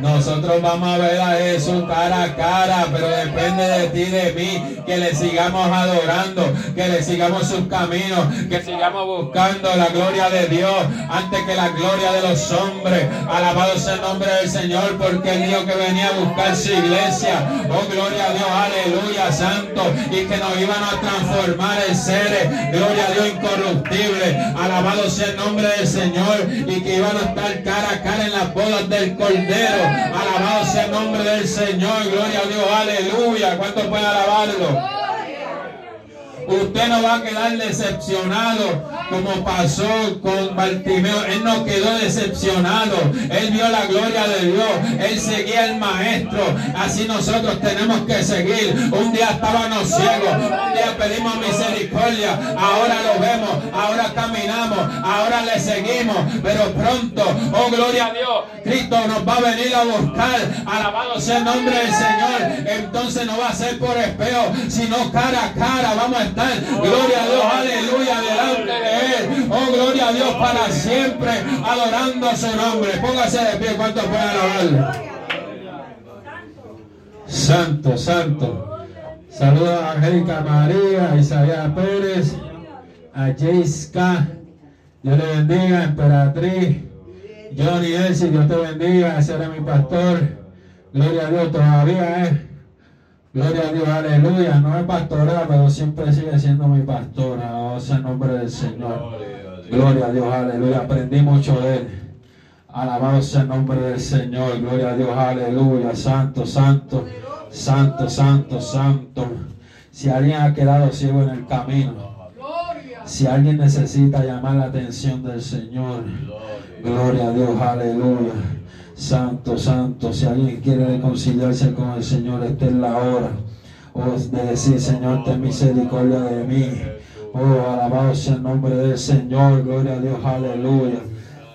Nosotros vamos a ver a Jesús cara a cara, pero depende de ti, de mí, que le sigamos adorando, que le sigamos sus caminos, que sigamos buscando la gloria de Dios antes que la gloria de los hombres. Alabado sea el nombre del Señor, porque Él dijo que venía a buscar su iglesia. Oh, gloria a Dios, aleluya, santo, y que nos iban a transformar en seres, gloria a Dios incorruptible. Alabado sea el nombre del Señor, y que iban a estar cara a cara en las bodas del Cordero. Alabado sea el nombre del Señor, gloria a Dios, aleluya. ¿Cuántos pueden alabarlo? Usted no va a quedar decepcionado como pasó con Bartimeo. Él no quedó decepcionado. Él vio la gloria de Dios. Él seguía al maestro. Así nosotros tenemos que seguir. Un día estábamos ciegos. Un día pedimos misericordia. Ahora lo vemos. Ahora caminamos. Ahora le seguimos. Pero pronto, oh gloria a Dios, Cristo nos va a venir a buscar. Alabado sea el nombre del Señor. Entonces no va a ser por espejo, sino cara a cara. Vamos a estar. Gloria a Dios. Aleluya. Delante de Oh gloria a Dios para siempre. Adorando su nombre. Póngase de pie. ¿Cuántos pueden alabarlo? Santo, santo. Saludos a Angélica María, a Pérez, a Jayska. Dios le bendiga, Emperatriz. Johnny Elsie, Dios te bendiga. Ese era mi pastor. Gloria a Dios, todavía es. Gloria a Dios, aleluya. No es pastora, pero siempre sigue siendo mi pastora. Oh, sea el nombre del Señor. Gloria a Dios, aleluya. Aprendí mucho de él. Alabado sea el nombre del Señor. Gloria a Dios, aleluya. Santo, santo, santo, santo, santo. Si alguien ha quedado ciego en el camino, si alguien necesita llamar la atención del Señor, gloria a Dios, aleluya. Santo, santo. Si alguien quiere reconciliarse con el Señor, esta es la hora. Oh, de decir, Señor, ten misericordia de mí. Oh, alabado sea el nombre del Señor. Gloria a Dios, aleluya.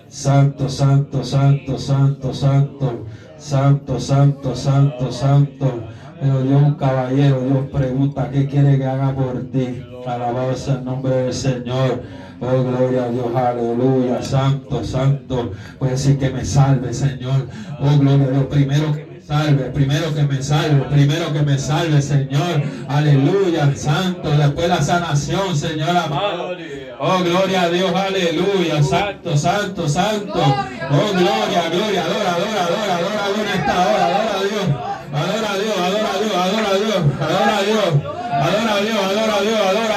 Santo, santo, santo, santo, santo. Santo, santo, santo, santo. Pero Dios, un caballero, Dios pregunta, ¿qué quiere que haga por ti? Alabado sea el nombre del Señor. Oh, gloria a Dios, aleluya, santo, santo. Puede decir que me salve, Señor. Oh, gloria a Dios, primero que me salve, primero que me salve, primero que me salve, Señor. Aleluya, santo. Después la sanación, Señor amado. Oh, gloria a Dios, aleluya, santo, santo, santo. Oh, gloria, gloria, adora, adora, adora, adora, adora esta hora, adora a Dios. Adora a Dios, adora a Dios, adora a Dios, adora a Dios, adora a Dios, adora a Dios, adora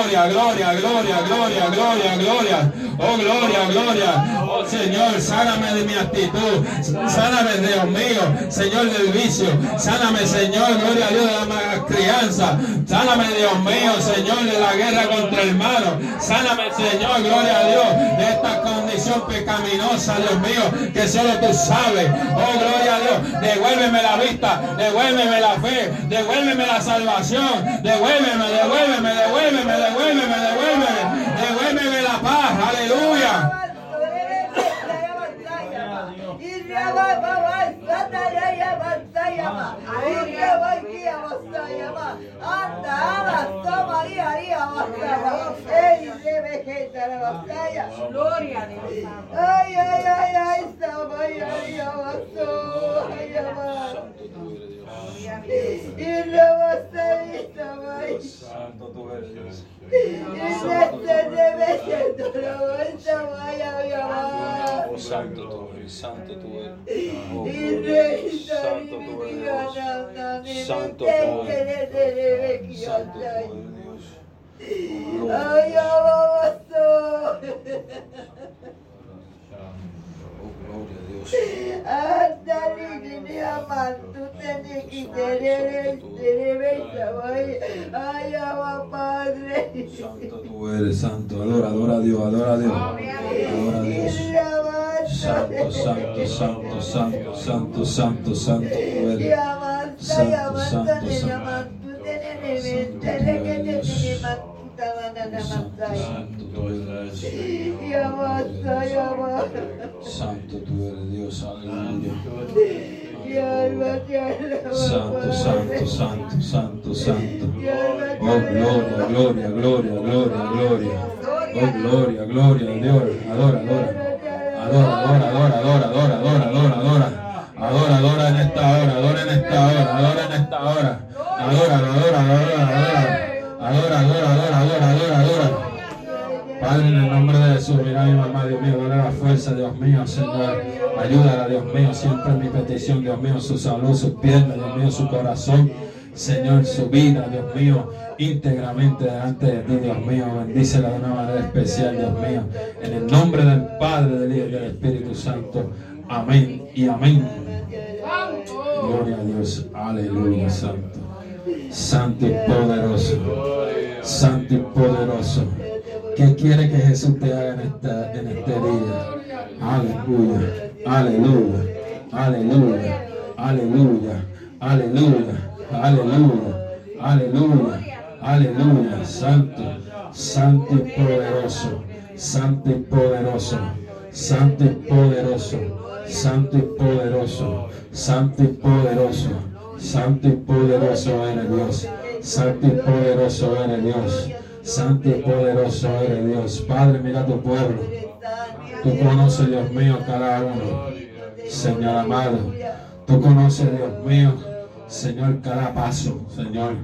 gloria, gloria, gloria, gloria, gloria, gloria. Oh, gloria, gloria. Oh, Señor, sáname de mi actitud. Sáname, Dios mío, Señor, del vicio. Sáname, Señor, gloria a Dios, de la crianza. Sáname, Dios mío, Señor, de la guerra contra el hermano. Sáname, Señor, gloria a Dios, de esta pecaminosa, Dios mío, que solo tú sabes. Oh, gloria a Dios, devuélveme la vista, devuélveme la fe, devuélveme la salvación, devuélveme, devuélveme, devuélveme, devuélveme, devuélveme, devuélveme la paz. Aleluya. Gloria a Dios. Ay, ay, ay, ay, ay, ay, ay. Santo tú eres. Ay, santo tú eres, santo tú eres. Oh, Y gloria a rey, Dios. Santo tú eres Dios. Santo Santo tú tú eres. eres. Santo tú eres Dios. Ay, avanzó. Gloria a Dios. Ay padre Santo tú eres, santo. Adora, adora a Dios, adora a Dios. Adora a Dios. Santo, santo, santo, santo, santo, santo, santo tú eres. Ni makuta wana na Santo, masaya santo tú eres. Santo tú eres Dios, aleluya. Santo, santo, santo, santo, santo. Oh, gloria, gloria, gloria, gloria, gloria. Oh, gloria, gloria, Dios. Adora, adora. Adora, adora, adora, adora, adora, adora, adora, adora. Adora, adora en esta hora, adora en esta hora, adora en esta hora. Adora, adora, adora, adora. Adora, adora, adora, adora, adora, adora. Padre, en el nombre de Jesús, mira mi mamá, Dios mío, dale la fuerza, Dios mío, Señor. Ayúdala, Dios mío, siempre mi petición, Dios mío, su salud, sus piernas, Dios mío, su corazón. Señor, su vida, Dios mío, íntegramente delante de ti, Dios mío. Bendícela de una manera especial, Dios mío. En el nombre del Padre, del Hijo y del Espíritu Santo. Amén y amén. Gloria a Dios. Aleluya, Santo. Santo y poderoso. Santo y poderoso. ¿Qué quiere que Jesús te haga en, esta, en este día? Aleluya, aleluya, aleluya, aleluya, aleluya, aleluya, aleluya, aleluya, santo, santo y poderoso, santo y poderoso, santo y poderoso, santo y poderoso, santo y poderoso, santo y poderoso eres Dios, santo y poderoso eres Dios, santo y poderoso eres Dios. Padre, mira tu pueblo. Tú conoces, Dios mío, cada uno. Señor amado, tú conoces, Dios mío, Señor, cada paso, Señor,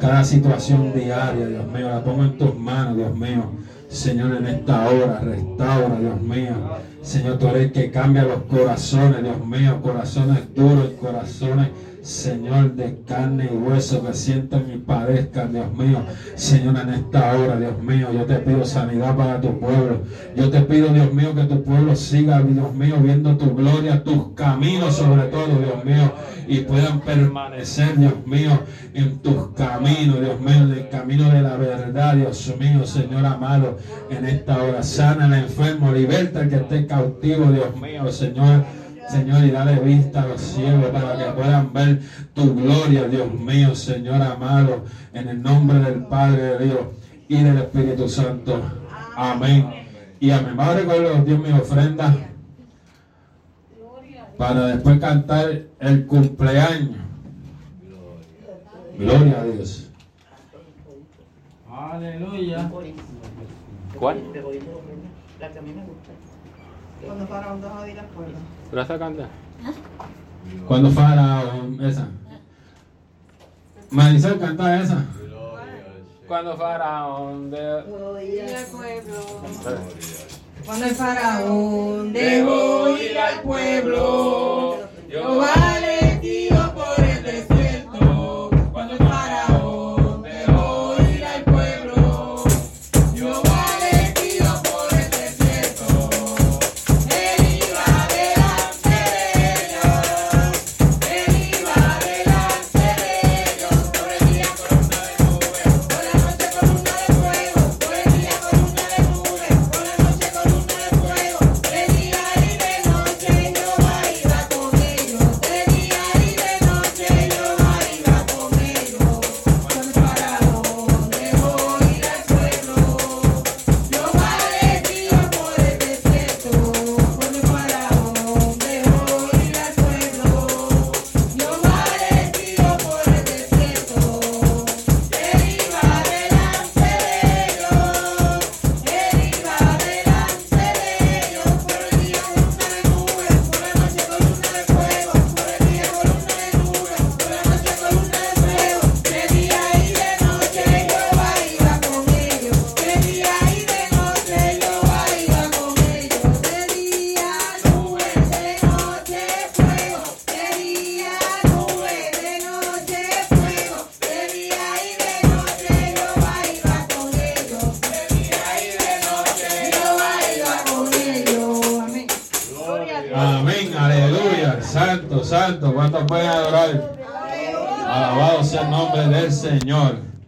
cada situación diaria, Dios mío, la pongo en tus manos, Dios mío. Señor, en esta hora, restaura, Dios mío. Señor, tú eres que cambia los corazones, Dios mío, corazones duros corazones Señor, de carne y hueso que sientan y padezcan, Dios mío. Señor, en esta hora, Dios mío, yo te pido sanidad para tu pueblo. Yo te pido, Dios mío, que tu pueblo siga, Dios mío, viendo tu gloria, tus caminos sobre todo, Dios mío, y puedan permanecer, Dios mío, en tus caminos, Dios mío, en el camino de la verdad, Dios mío, Señor amado, en esta hora. Sana al enfermo, liberta al que esté cautivo, Dios mío, Señor. Señor, y dale vista a los ciegos para que puedan ver tu gloria, Dios mío, Señor amado, en el nombre del Padre de Dios y del Espíritu Santo. Amén. Y amén. Vamos a recoger, Dios mío, ofrenda para después cantar el cumpleaños. Gloria a Dios. Aleluya. ¿Cuál? La que a mí me gusta. Cuando Faraón dejó de ir al pueblo. ¿Tú la cantando? Cuando fuera esa. Marisol canta esa. Cuando Faraón de... Ir al pueblo. Cuando el faraón dejó ir al pueblo, Jehová le